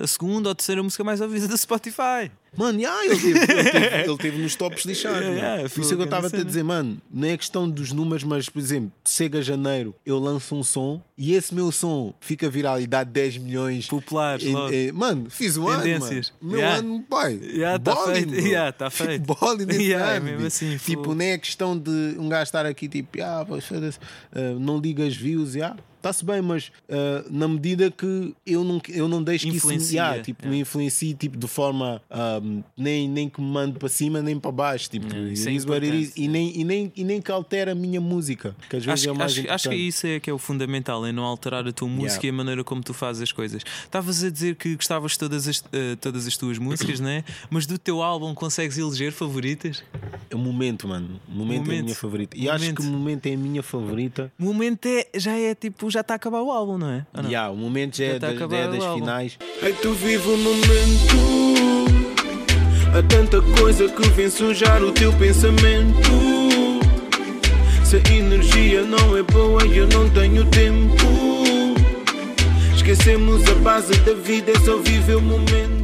a segunda ou terceira música mais ouvida do Spotify. Mano, yeah, ele, teve, ele, teve, ele teve nos tops lixados. Yeah, mano. yeah, Por isso é que eu estava a dizer, mano, não é questão dos números, mas por exemplo, chega janeiro, eu lanço um som e esse meu som fica viral e dá 10 milhões. Populares, logo. e- mano, fiz um Tendências. ano. Mano. Meu Yeah. ano, pai. Yeah, tá feito. Yeah, tá feito. Yeah, é ano, mesmo assim, Tipo, nem é questão de um gajo estar aqui tipo, ah, pois, ah, não liga as views, yeah. Está-se bem, mas ah, na medida que eu não, eu não deixo que isso Influencia, yeah, tipo, yeah. me influencie tipo, de forma ah, nem, nem que me mande para cima nem para baixo. Tipo, Yeah, isso é is e, nem, e, nem, e nem que altera a minha música, que às vezes Acho, é mais acho, importante. acho que isso é que é o fundamental, é não alterar a tua música e a maneira como tu fazes as coisas. Estavas a dizer que gostavas de todas as, eh, todas as tuas músicas, né? mas do teu álbum consegues eleger favoritas? É o momento, mano. O momento, é a Momento. minha favorita. E acho Momento. que o momento é a minha favorita. O momento é, já é tipo, já está a acabar o álbum, não é? Ou não? Yeah, o momento já, Já é tá a das, é das álbum. finais. Ei, tu vive o momento. Há tanta coisa que vem sujar o teu pensamento. Se a energia não é boa, eu não tenho tempo. Esquecemos a base da vida, é só viver o momento.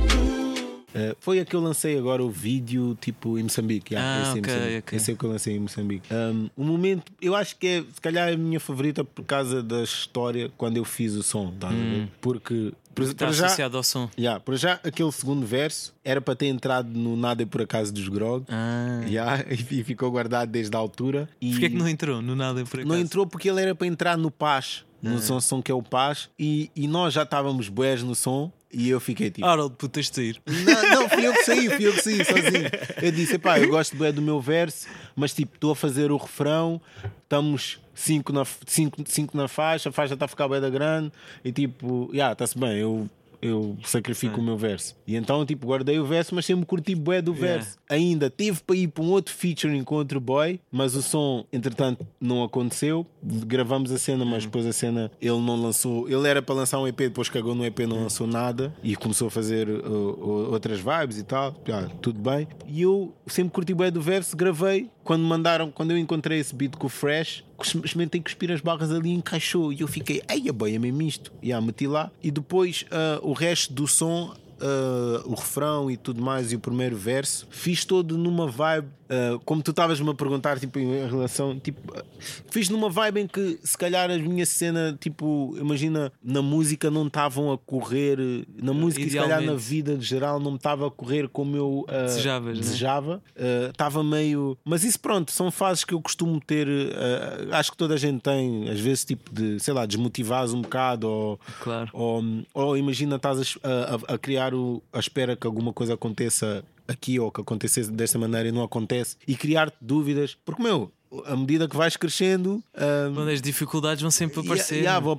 Uh, foi a que eu lancei agora o vídeo tipo em Moçambique. Yeah, Ah, esse, é em ok, Moçambique. ok. esse é o que eu lancei em Moçambique. Um, o momento, eu acho que é se calhar a minha favorita por causa da história quando eu fiz o som, tá ver? Porque para, Está já, associado ao som. yeah, para já aquele segundo verso era para ter entrado no Nada é por acaso dos Grog. Ah. Yeah, e ficou guardado desde a altura. E Porquê é que não entrou? No nada por acaso? não entrou porque ele era para entrar no Paz. No som, som que é o Paz, e, e nós já estávamos boés no som. E eu fiquei tipo. Harold, tens de sair. Não, não, fui eu que saí, fui eu que saí sozinho. Eu disse, pá, eu gosto bué do meu verso, mas tipo, estou a fazer o refrão, estamos cinco na, cinco, cinco na faixa, a faixa está a ficar bué da grande, e tipo, já, yeah, está-se bem, eu, eu sacrifico o meu verso. E então, tipo, guardei o verso, mas sempre curti bué do Yeah. verso. Ainda tive para ir para um outro featuring com outro boy, mas o som, entretanto, não aconteceu. Gravamos a cena, mas depois a cena ele não lançou. Ele era para lançar um EP, depois cagou no EP, não lançou nada e começou a fazer uh, uh, outras vibes e tal. Já, tudo bem. E eu sempre curti bué do verso, gravei. Quando mandaram, quando eu encontrei esse beat com o Fresh, experimentei cuspir as barras ali encaixou. E eu fiquei, ai, boy, é mesmo isto. E yeah, meti lá. E depois uh, o resto do som uh, o refrão e tudo mais e o primeiro verso, fiz todo numa vibe, uh, como tu estavas-me a perguntar, tipo, em relação, tipo, uh, fiz numa vibe em que se calhar a minha cena, tipo, imagina, na música não estavam a correr, na música e se calhar na vida de geral não estava a correr como eu uh, Desejavas, né? desejava, Uh, estava meio, mas isso pronto, são fases que eu costumo ter, uh, acho que toda a gente tem, às vezes, tipo de, sei lá, desmotivares um bocado ou Claro. ou, ou imagina estás a, a- a criar o, a espera que alguma coisa aconteça aqui ou que acontecesse desta maneira e não acontece e criar-te dúvidas, porque meu, à medida que vais crescendo, ah, Quando as dificuldades vão sempre aparecer. e- e, ah, vão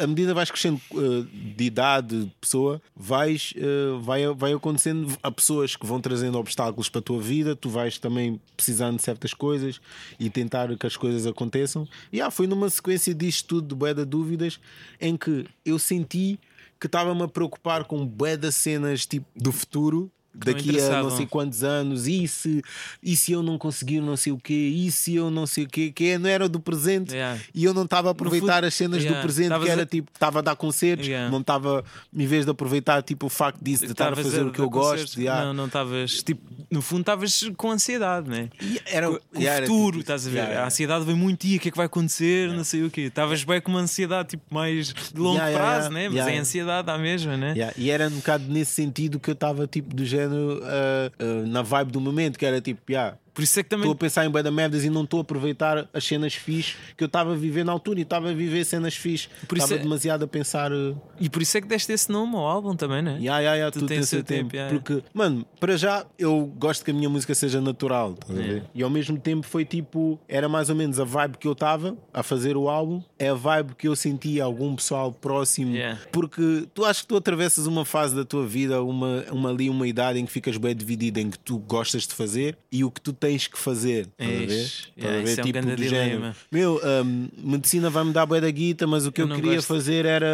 à medida que vais crescendo uh, de idade, de pessoa, vais, uh, vai, vai acontecendo a pessoas que vão trazendo obstáculos para a tua vida, tu vais também precisando de certas coisas e tentar que as coisas aconteçam. E ah, foi numa sequência disto tudo de de dúvidas em que eu senti que estava-me a preocupar com bué de cenas tipo do futuro. Não Daqui a não sei quantos anos, e se, e se eu não conseguir não sei o quê, e se eu não sei o quê, que é- não era do presente, Yeah. e eu não estava a aproveitar as cenas Yeah. do presente, que era a- tipo, estava a dar concertos, Yeah. não estava, em vez de aproveitar tipo, o facto disso, de estar a fazer o que eu gosto. Não, não estavas. Tipo, no fundo, estavas com ansiedade, né? Era, o era futuro, tipo- estás a ver? A ansiedade vem muito e o que é que vai acontecer, não sei o quê. Estavas bem com uma ansiedade tipo mais de longo prazo, né? Mas é ansiedade à mesma, né? E era um bocado nesse sentido que eu estava tipo do género ah, ah, na vibe do momento, que era tipo, yeah, Por isso é que também. estou a pensar em bué da merdas e não estou a aproveitar as cenas fixe que eu estava a viver na altura e estava a viver cenas fixe. Estava é- demasiado a pensar. ah, E por isso é que deste esse nome ao álbum também, né? Ya, Tudo tudo tem tem o seu tempo. tempo, ya. Porque, mano, para já eu gosto que a minha música seja natural, estás a ver? E ao mesmo tempo foi tipo, era mais ou menos a vibe que eu estava a fazer o álbum, é a vibe que eu sentia algum pessoal próximo. Yeah. Porque tu acho que tu atravessas uma fase da tua vida, uma, uma ali, uma idade em que ficas bem dividido em que tu gostas de fazer e o que tu tens que fazer. Estás a ver? A ver? isso é um do dilema. género. Meu, hum, medicina vai-me dar bué da guita, mas o que Eu eu, não queria gosto. fazer era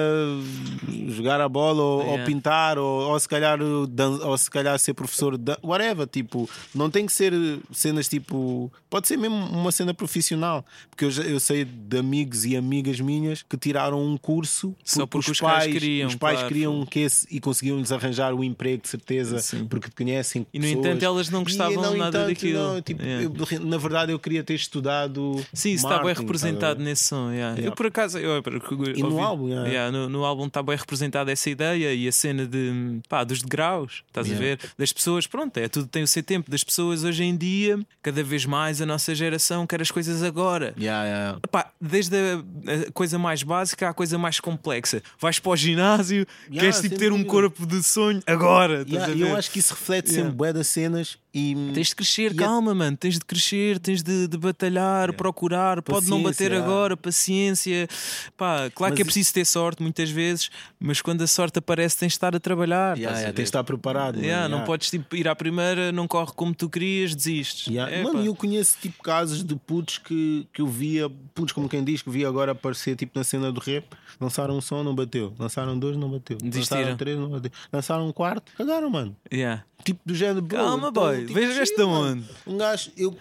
jogar a bola ou, ou Yeah. pintar ou, ou se calhar ou se calhar ser professor de whatever, tipo, não tem que ser cenas tipo, pode ser mesmo uma cena profissional, porque eu, eu sei de amigos e amigas minhas que tiraram um curso Só porque os os pais queriam, os pais claro. queriam que esse, e conseguiam-lhes arranjar o emprego de certeza, Sim. porque te conhecem E, no pessoas. entanto, elas não E, gostavam no nada entanto, daquilo. não, tipo, Yeah. eu- na verdade eu queria ter estudado Sim, isso está bem representado ver? nesse som. yeah. Eu por acaso. Eu, eu, eu, E no ouvi- álbum, no, no álbum está bem representada essa ideia e a cena de pá, dos degraus, estás a ver? Das pessoas, pronto, é tudo tem o seu tempo. Das pessoas hoje em dia, cada vez mais a nossa geração quer as coisas agora. Yeah, yeah. Pá, desde a, a coisa mais básica à coisa mais complexa. Vais para o ginásio, queres tipo ter um corpo de sonho agora. eu acho que isso reflete sempre bué das cenas e Tens de crescer, E a- calma, mano. Tens de crescer, tens de, de batalhar, procurar. Pode não bater Paciência, agora, paciência. Pá, claro Mas que é preciso ter sorte muitas vezes, mas quando a sorte aparece, tens de estar a trabalhar. Yeah, a yeah, tens de estar preparado. mano, Yeah, Não yeah. podes tipo, ir à primeira, não corre como tu querias, desistes. Yeah. É, Mano, pá. eu conheço tipo casos de putos que, que eu via, putos como quem diz, que via agora aparecer tipo na cena do rap, lançaram um som, não bateu, lançaram dois, não bateu, Desistiram. lançaram três, não bateu, lançaram um quarto, cagaram, mano. Yeah. Tipo do género, Calma, então, tipo, veja este de onde. Um gajo, eu,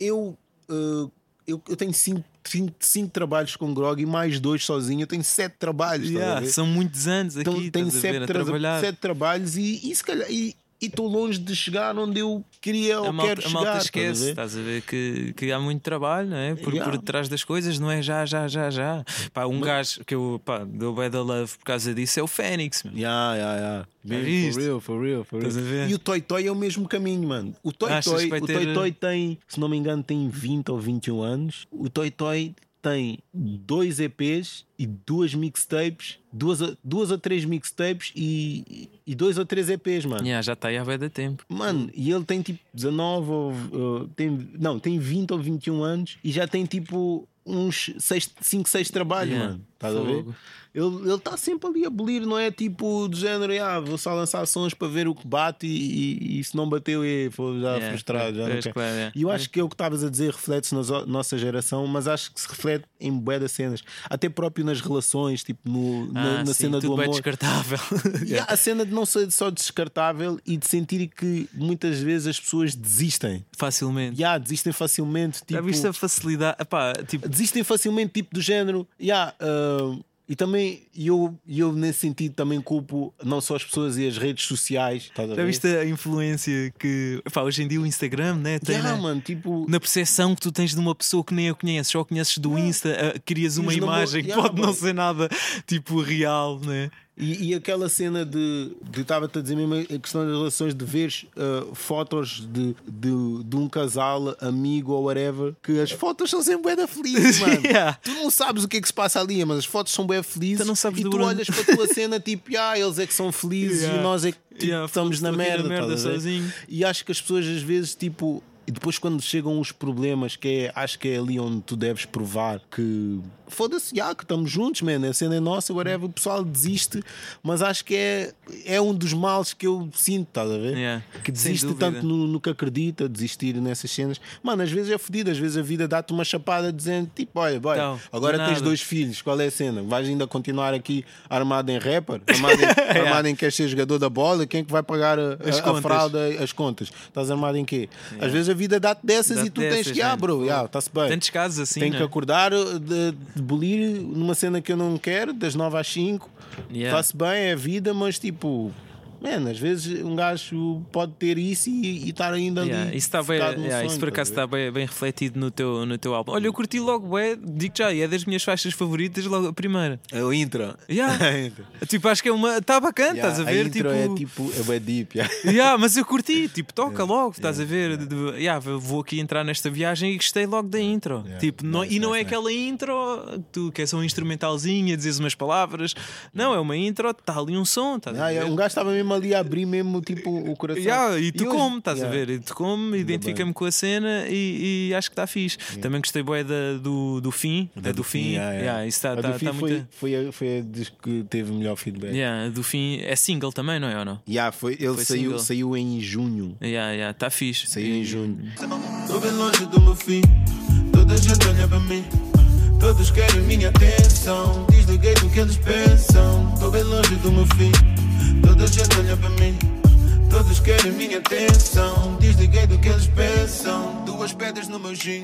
eu, uh, eu, eu tenho cinco, cinco, cinco trabalhos com Grog e mais dois sozinho, eu tenho sete trabalhos. Yeah? São muitos anos aqui, Então tenho sete, tra- trabalhar. sete trabalhos e, e se calhar. E, e estou longe de chegar onde eu queria ou a malta, quero a malta chegar. esquece, estás a ver? que, que há muito trabalho, não é? Por, Yeah. por detrás das coisas, não é já, já, já, já. Pá, um gajo que eu pá, dou bad love por causa disso é o Fênix, meu. Yeah, yeah, yeah. Bem, for real, for real, for real. Estás a ver? E o Toy Toy é o mesmo caminho, mano. O Toy Achas Toy, o ter- Toy Toy tem, se não me engano, tem 20 ou 21 anos. O Toy Toy tem dois EPs e duas mixtapes, duas, duas ou três mixtapes e, e dois ou três EPs, mano. Yeah, já está aí há bem da tempo. Mano, e ele tem tipo 19 ou. uh, tem, não, tem 20 ou 21 anos e já tem tipo uns 5, 6 trabalhos, Yeah, mano. Estás a ver? Ele está sempre ali a abolir, não é tipo do género, ah, vou só lançar sons para ver o que bate e, e- e se não bateu, é, vou já Yeah, frustrado. Já quero. claro, é. E eu acho que é o que estavas a dizer reflete-se na nossa geração, mas acho que se reflete em bué das cenas, até próprio nas relações, tipo no, na, Ah, na sim, cena do amor. descartável. E há a cena de não ser só descartável e de sentir que muitas vezes as pessoas desistem. Facilmente. Yeah, desistem facilmente. Tipo, Já viste a facilidade? Epá, tipo, Desistem facilmente, tipo do género. Yeah, ah, e também eu, eu, nesse sentido, também culpo não só as pessoas e as redes sociais. já viste a influência que epá, hoje em dia o Instagram né, tem Yeah, na, mano, tipo. na percepção que tu tens de uma pessoa que nem a conheces, só conheces do Insta, ah, crias uma imagem que Yeah, pode não boy. ser nada tipo real, né? E, e aquela cena de. Estava-te a dizer mesmo a questão das relações de ver uh, fotos de, de, de um casal, amigo ou whatever, que as fotos são sempre da felizes, mano. Yeah. Tu não sabes o que é que se passa ali, mas as fotos são bem felizes. Tu não sabes e tu Bruno. olhas para a tua cena tipo, ah, eles é que são felizes Yeah. e nós é que tipo, Yeah, estamos na aqui na merda. merda sozinho. E acho que as pessoas às vezes, tipo. E depois quando chegam os problemas, que é, acho que é ali onde tu deves provar que foda-se, já, que estamos juntos, man, a cena é nossa, whatever, o pessoal desiste, mas acho que é, é um dos males que eu sinto, estás a ver? Yeah, Que desiste tanto no, no que acredita, desistir nessas cenas. Mano, às vezes é fodido, às vezes a vida dá-te uma chapada dizendo tipo, olha, boy, Então, agora tens nada. dois filhos, qual é a cena? Vais ainda continuar aqui armado em rapper? Armado em, armado em queres ser jogador da bola? Quem é que vai pagar a, As a- a fralda, as contas? Estás armado em quê? Às vezes a vida dá-te dessas Dá-te e tu tens dessas, que, ah, bro, yeah, está-se bem. Tantos casos assim, Tenho né? que acordar de, de bolir numa cena que eu não quero, das 9 às 5. Yeah. Está-se bem, é vida, mas tipo. Man, às vezes um gajo pode ter isso e, e estar ainda Yeah, ali. isso, está bem, yeah, isso sonho, por acaso a está bem, bem refletido no teu, no teu álbum. Olha, eu curti logo, é, digo já, é das minhas faixas favoritas, logo a primeira. É o intro. Yeah. A intro. tipo, acho que é uma. Está bacana, Yeah, estás a ver? intro tipo, é tipo. É bem deep. yeah. Yeah, mas eu curti, tipo, toca logo, estás a ver? Yeah, vou aqui entrar nesta viagem e gostei logo da intro. Yeah, Tipo, não, nice, e não nice, é aquela intro tu que é só um instrumentalzinho, dizes umas palavras. Não, é uma intro, está ali um som, a ver? yeah, um gajo estava mesmo ali a abrir mesmo tipo o coração. Yeah, e tu como, estás yeah. a ver? E tu como, identifica-me com a cena e, e acho que está fixe. Também gostei da, do, do fim, da do, fim. yeah, yeah. Yeah, isso está A do fim tá foi, muito. foi, a, foi a disco que teve melhor feedback. Yeah, do fim é single também, não é ou não? Yeah, foi, ele Foi saiu, single. saiu em junho. Yeah, yeah, está fixe. Saiu em junho. Tô bem longe do meu fim. Toda a gente olha para mim. Todos querem minha atenção. Desliguei do que eles pensam. Tô bem longe do meu fim. Toda gente olha para mim. Todos querem minha atenção. Desliguei do que eles pensam. Duas pedras no meu gin.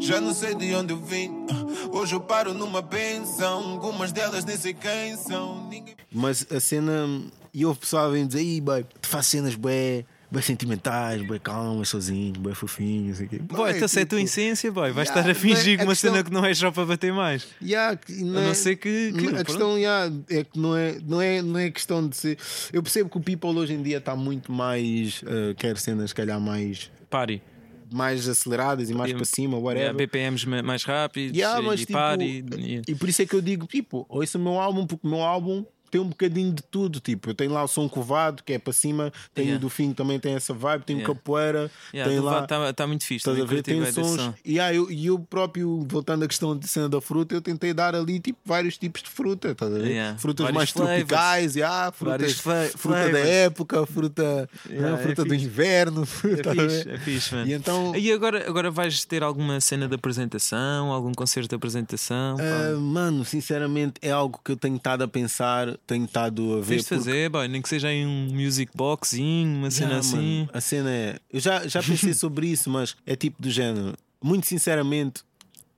Já não sei de onde eu vim. Hoje eu paro numa pensão. Algumas delas nem sei quem são. Ninguém. Mas a cena. E houve pessoal a vir dizer: Ih, boy, tu faz cenas bué, bué sentimentais, bué calmas, sozinho, bué fofinho, não sei o quê. Boy, então se é a tua tipo, essência, boy, vais Yeah, estar a fingir mas a uma questão- cena que não é só para bater mais. Yeah, que não A não é- ser que- que- a questão yeah, é que não é, não, é, não é questão de ser. Eu percebo que o people hoje em dia está muito mais. eh, quer cenas, se calhar, mais. Party. Mais aceleradas e mais para cima, whatever. Yeah, BPMs ma- mais rápidos Yeah, e, mas, e tipo, party. yeah. E por isso é que eu digo, tipo, ouça o meu álbum, porque o meu álbum tem um bocadinho de tudo. Tipo, eu tenho lá o som covado, que é para cima, tem Yeah. o do fim, também tem essa vibe, tem Yeah. capoeira, Yeah, tem lá. lado tá, muito fixe. Estás a ver? Tem sons. E ah, eu, eu próprio, voltando à questão de cena da fruta, eu tentei dar ali tipo vários tipos de fruta, estás a ver? Yeah. Frutas Vários mais flavors. tropicais, ah, Vários frutas, fruta da flavors. época, fruta, Yeah, não, é fruta do fixe. inverno. É estás a fixe, é fixe, mano. E então, E agora, agora vais ter alguma cena de apresentação, algum concerto de apresentação? ah, mano, sinceramente é algo que eu tenho estado a pensar, tenho estado a ver. Tens de fazer, boy, nem que seja em um music boxinho, uma cena Yeah, assim. mano, a cena é. Eu já, já pensei sobre isso, mas é tipo do género. Muito sinceramente,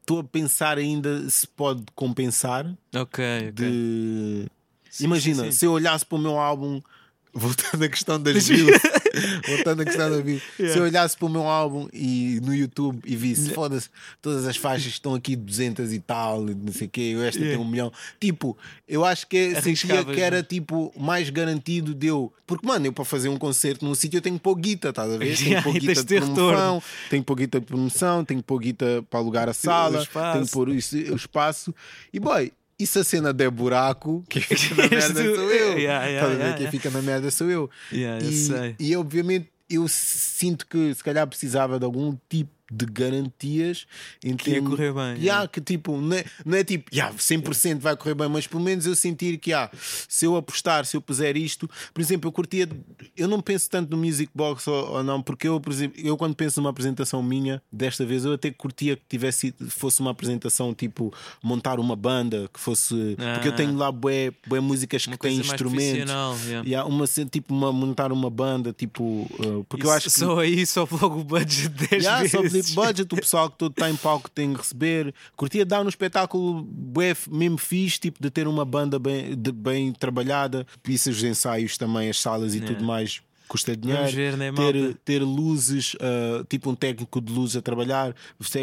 estou a pensar ainda se pode compensar. Ok, ok. De. Sim, Imagina, sim, sim. se eu olhasse para o meu álbum voltando à questão das views, voltando à questão da views, se eu olhasse para o meu álbum e no YouTube e visse, foda-se, todas as faixas estão aqui 200 e tal, não sei o quê, esta Yeah. tem um milhão. Tipo, eu acho que é- sentia que era né? tipo mais garantido de eu. Porque, mano, eu para fazer um concerto num sítio eu tenho que pôr guita, estás a ver? Tenho que Yeah, pôr e tens guita de promoção, tenho guita de promoção, tenho para alugar a sala, tenho que pôr isso, o espaço. E boy, e se a cena der buraco, quem fica na merda sou eu. Yeah, yeah, Estás a ver? yeah, Quem fica na merda sou eu. Yeah, eu e, sei. e obviamente eu sinto que se calhar precisava de algum tipo de garantias em Que ia termos- correr bem, Yeah, yeah. que tipo, não é, não é tipo, yeah, 100% vai correr bem, mas pelo menos eu sentir que ah, se eu apostar, se eu puser isto, por exemplo, eu curtia, eu não penso tanto no Music Box ou, ou não, porque eu, por exemplo, eu quando penso numa apresentação minha, desta vez eu até curtia que tivesse fosse uma apresentação tipo montar uma banda, que fosse, porque eu Ah. tenho lá bué, bué músicas que têm instrumentos. yeah. Yeah, uma, tipo, uma, montar uma banda, tipo, uh, porque eu Isso- acho que Só aí, só logo o budget 10 Yeah, só vezes. budget, o pessoal que todo está em palco tem que receber. Curtia dar um espetáculo bué, mesmo fixe, tipo de ter uma banda bem, de- bem trabalhada, pistas de ensaios também, as salas e tudo mais. Custa dinheiro, ver, né, ter, ter luzes, ah, tipo um técnico de luz a trabalhar,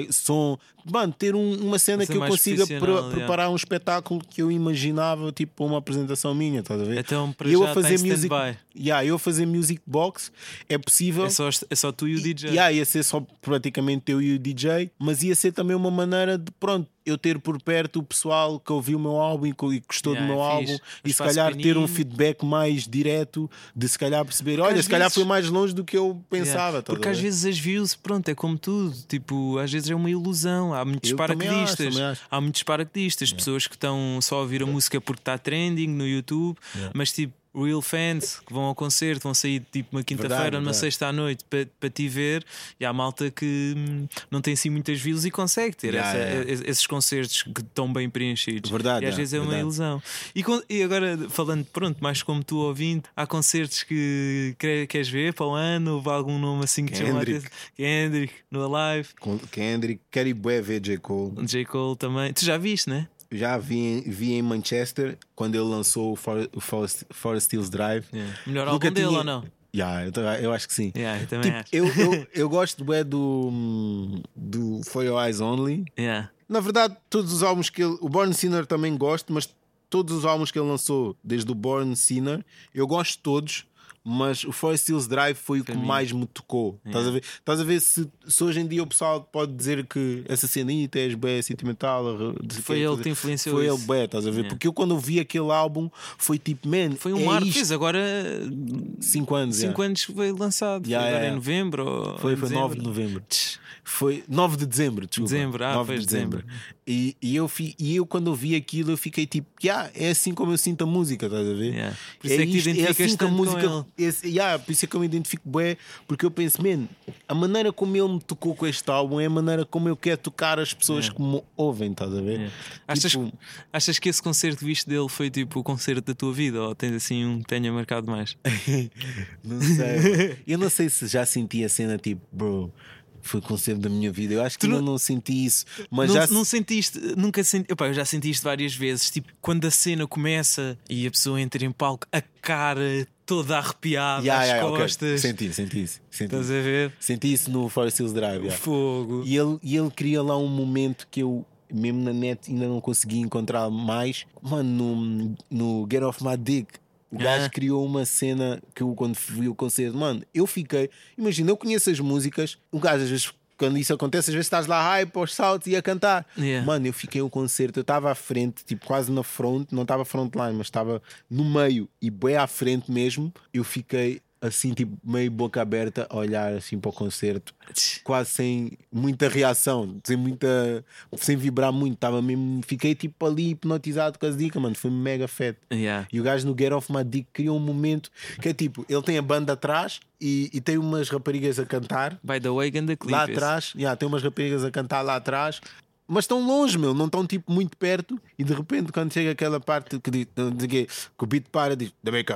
som, mano, ter um- uma cena que eu consiga pre- yeah. preparar um espetáculo que eu imaginava, tipo, uma apresentação minha, estás a ver? Então, para eu já a fazer está em music, yeah, eu a fazer music box é possível. É só, é só tu e o DJ. Yeah, ia ser só praticamente eu e o DJ, mas ia ser também uma maneira de, pronto, eu ter por perto o pessoal que ouviu o meu álbum e gostou Yeah, do meu é álbum e se calhar ter um feedback mais direto de se calhar perceber, olha, às se calhar vezes- foi mais longe do que eu pensava. Yeah. a Porque às vezes as views, pronto, é como tudo. Tipo, às vezes é uma ilusão. Há muitos Eu também acho, paraquedistas. também acho. Há muitos paraquedistas. Pessoas que estão só a ouvir a música porque está trending no YouTube, mas tipo. Real fans que vão ao concerto, vão sair tipo uma quinta-feira, Verdade, numa sexta à noite para pa te ver. E há malta que hum, não tem assim muitas views e consegue ter Yeah, essa- yeah. es- esses concertos que estão bem preenchidos. Verdade, e às vezes é uma verdade. ilusão. E, e agora, falando, pronto, mais como tu ouvindo, há concertos que quer- queres ver para o ano? Houve algum nome assim que te chamou a Kendrick. atenção? Kendrick, no Alive, Kendrick, bué ver J. Cole. J. Cole também. Tu já viste, né? Já vi, em- vi em Manchester quando ele lançou o For- o Forest, Forest Hills Drive. Melhor Nunca álbum dele tinha- ou não? Yeah, eu, eu acho que sim. Yeah, eu também Tipo, acho. eu, eu, eu gosto bué do, do For Your Eyes Only. Yeah. Na verdade, todos os álbuns que ele. O Born Sinner também gosto, mas todos os álbuns que ele lançou, desde o Born Sinner, eu gosto de todos. Mas o Forest Hills Drive foi o que mais me tocou. Estás a ver, Estás a ver se, se hoje em dia o pessoal pode dizer que essa cenita é bem sentimental. Foi ele que te influenciou Foi isso. ele, bem, estás a ver? Yeah. Porque eu quando eu vi aquele álbum foi tipo, man, Foi um é marco. Fez agora 5 anos. 5 yeah. anos que foi lançado. Yeah, foi agora yeah, em yeah. novembro? Foi, em foi dezembro? 9 de novembro. Foi 9 de dezembro, desculpa. Dezembro, ah, 9 foi de dezembro. dezembro. E, e, eu fi, e eu, quando eu vi aquilo, eu fiquei tipo, yeah, é assim como eu sinto a música, estás a ver? Yeah. Por isso é que te isto- identificas assim que a música. Esse, yeah, por isso é que eu me identifico bem, porque eu penso, man, a maneira como ele me tocou com este álbum é a maneira como eu quero tocar as pessoas que me ouvem, estás a ver? Yeah. Achas, Tipo, achas que esse concerto que viste dele foi tipo o concerto da tua vida? Ou tens assim um que tenha marcado mais? Não sei. eu não sei se já senti a cena tipo, bro. Foi o concerto da minha vida. Eu acho que não- não senti isso. Mas não, já não sentiste, nunca senti, Epá, eu já senti isto várias vezes. Tipo, quando a cena começa e a pessoa entra em palco, a cara toda arrepiada, Yeah, as yeah, ok. costas. Senti, senti isso. Senti, Estás a ver? senti isso no Forest Hills Drive. Yeah. fogo. E, ele, e ele cria lá um momento que eu, mesmo na net, ainda não consegui encontrar mais. Mano, no, no Get Off My Dick. O gajo Ah. criou uma cena que eu, quando vi o concerto, mano, eu fiquei. Imagina, eu conheço as músicas, o gajo às vezes. Quando isso acontece, às vezes estás lá hype aos saltos e a cantar. Yeah. Mano, eu fiquei o concerto, eu estava à frente, tipo quase na frente, não estava frontline, mas estava no meio e bem à frente mesmo. Eu fiquei assim, tipo, meio boca aberta a olhar assim para o concerto, quase sem muita reação, sem muita. sem vibrar muito. Estava mesmo, fiquei tipo ali hipnotizado com as dicas, mano. Foi mega fed. Yeah. E o gajo no Get Off My Dick criou um momento que é tipo, ele tem a banda atrás e, e tem umas raparigas a cantar By the way, ganda clipe. lá atrás, yeah, tem umas raparigas a cantar lá atrás, mas estão longe, meu, não estão tipo muito perto. E de repente, quando chega aquela parte que diz que o beat para, diz the make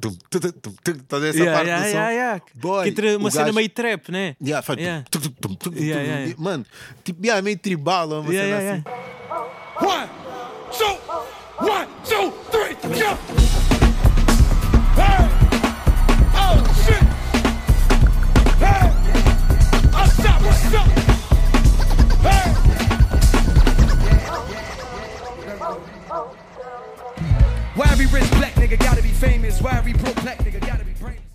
tum, tum, Toda essa Yeah, parte yeah, do som. yeah, yeah. Boy, Que entra uma cena gajo- meio trap, né? Yeah, faz Yeah. Mano, tipo, yeah, meio tribal, uma Yeah, cena assim. One, two, one, two, three, go!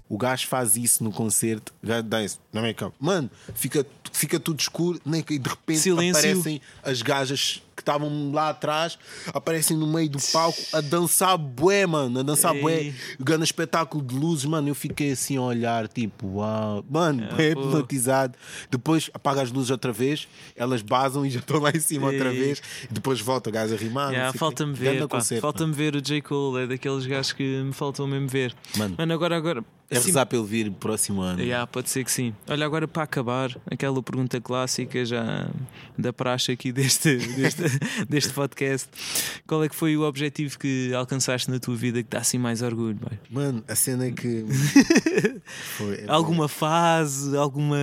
O gajo faz isso no concerto, já dá isso. Não é que Mano, fica, fica tudo escuro, nem, e de repente Silêncio. aparecem as gajas estavam lá atrás, aparecem no meio do palco a dançar bué, mano, a dançar Ei. bué, ganhando espetáculo de luzes, mano. Eu fiquei assim a olhar, tipo, uau, mano, Ah, bué hipnotizado. Depois apaga as luzes outra vez, elas basam e já estão lá em cima outra Ei. vez, depois volta o gajo a rimar. Yeah, falta-me ver, falta-me ver o J. Cole, é daqueles gajos que me faltam mesmo ver. Mano. agora, agora. É rezar para ele vir próximo ano. Yeah, pode ser que sim. Olha, agora para acabar, aquela pergunta clássica já da praxe aqui deste, deste, deste podcast. Qual é que foi o objetivo que alcançaste na tua vida que dá assim mais orgulho? boy? Mano, a cena é que. Foi, é Alguma fase, alguma.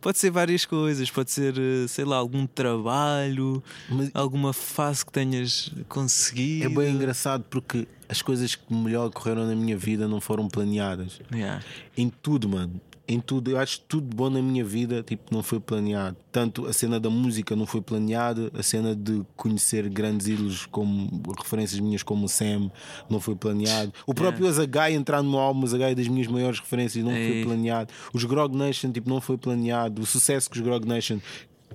Pode ser várias coisas, pode ser, eh, sei lá, algum trabalho, Mas- alguma fase que tenhas conseguido. É bem engraçado porque as coisas que melhor correram na minha vida não foram planeadas. Yeah. Em tudo, mano. Em tudo. Eu acho tudo bom na minha vida, tipo, não foi planeado. Tanto a cena da música não foi planeada, a cena de conhecer grandes ídolos como referências minhas como o Sam não foi planeado. O próprio Azagai entrar no álbum, Azagai é das minhas maiores referências, não foi Ei. planeado. Os Grog Nation, tipo, não foi planeado. O sucesso que os Grog Nation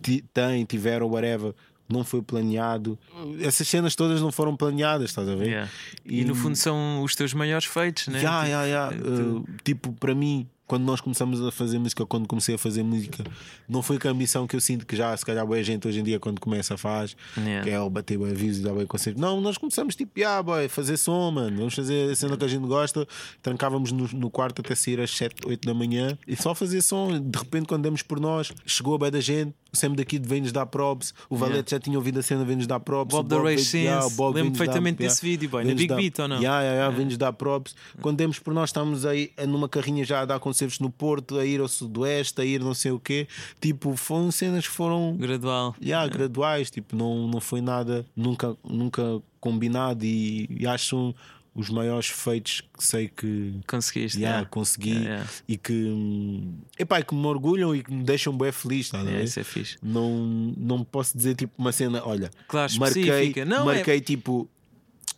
ti- têm, tiveram, whatever. Não foi planeado. Essas cenas todas não foram planeadas, estás a ver? Yeah. E, no fundo são os teus maiores feitos, né? Tipo, ya, ya. tu- Uh, tipo, para mim, quando nós começamos a fazer música, quando comecei a fazer música, não foi com a ambição que eu sinto que já, se calhar, boa gente hoje em dia, quando começa, faz, Yeah. que é o bater bem views e dar bem concerto. Não, nós começamos tipo, ah, boy, fazer som, mano, vamos fazer a cena que a gente gosta. Trancávamos no, no quarto até sair às 7, 8 da manhã e só fazer som. De repente, quando demos por nós, chegou a bem da gente. O Sam daqui vem-nos dar props. O Valete já tinha ouvido a cena, vem-nos dar props. Bob o the Ray yeah, Bob Lembro dar- perfeitamente desse yeah, vídeo, boy. Na Big dar- Beat, ou não? Yeah, yeah, yeah, vem-nos dar props. Quando demos por nós, estávamos aí numa carrinha já a dar concertos no Porto, a ir ao Sudoeste, a ir não sei o quê. Tipo, foram cenas que foram Gradual. yeah, graduais, tipo, não, não foi nada nunca, nunca combinado e, e acho os maiores feitos que sei que Conseguiste. yeah, yeah. consegui Yeah, yeah. e que, hum, epá, que me orgulham e que me deixam bem feliz. a Yeah, isso é fixe. não, não posso dizer tipo uma cena, olha, Claro, marquei. Não, é- marquei tipo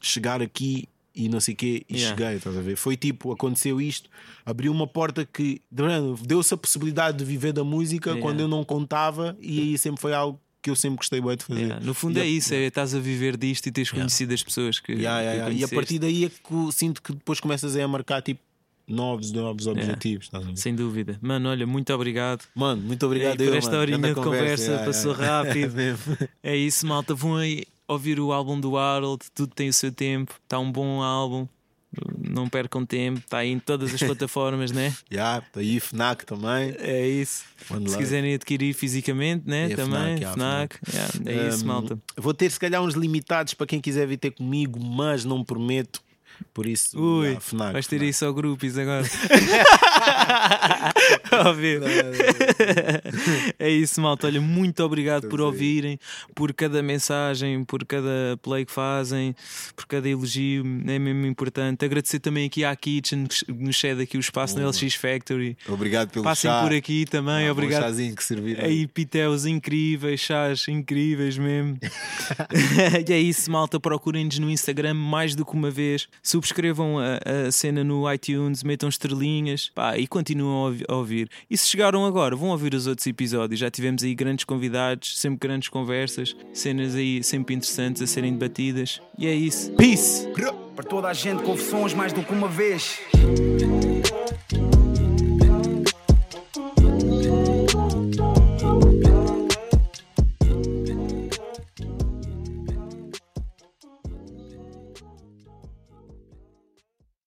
chegar aqui e não sei o quê e cheguei, estás a ver? Foi tipo, aconteceu isto, abriu uma porta que deu-se a possibilidade de viver da música quando eu não contava e aí sempre foi algo que eu sempre gostei bem de fazer. Yeah, No fundo E é isso, é estás a viver disto e tens conhecido as pessoas que. Yeah, yeah, que yeah. E a partir daí é que sinto que depois começas a marcar tipo novos, novos objetivos. ver? Sem dúvida. Mano, olha, muito obrigado. Mano, muito obrigado Ei, por esta mano. horinha de conversa, yeah, passou yeah, yeah. rápido. Mesmo. É isso, malta. Vão aí ouvir o álbum do Harold, tudo tem o seu tempo. Está um bom álbum. Não percam tempo, está aí em todas as plataformas, né? Yeah, tá aí FNAC também. É isso. One Se love. quiserem adquirir fisicamente, né? E a Também, FNAC, FNAC. yeah, é isso, Um, malta. Vou ter se calhar uns limitados para quem quiser vir ter comigo, mas não prometo. Por isso, Ui, FNAC, vais ter FNAC. aí só grupos agora. Óbvio. é isso, malta. Olha, muito obrigado por ouvirem, por cada mensagem, por cada play que fazem, por cada elogio. É mesmo importante. Agradecer também aqui à Kitchen que nos cede aqui o espaço na LX Factory. Obrigado pelo Passem chá. por aqui também. Ah, obrigado. chazinho que serviram. Aí, pitéus incríveis, chás incríveis mesmo. e é isso, malta. Procurem-nos no Instagram mais do que uma vez. Subscrevam a, a cena no iTunes, metam estrelinhas pá, e ouvi- a ouvir. E se chegaram agora, vão ouvir os outros episódios. Já tivemos aí grandes convidados, sempre grandes conversas, cenas aí sempre interessantes a serem debatidas. E é isso. Peace! Para toda a gente, confissões mais do que uma vez.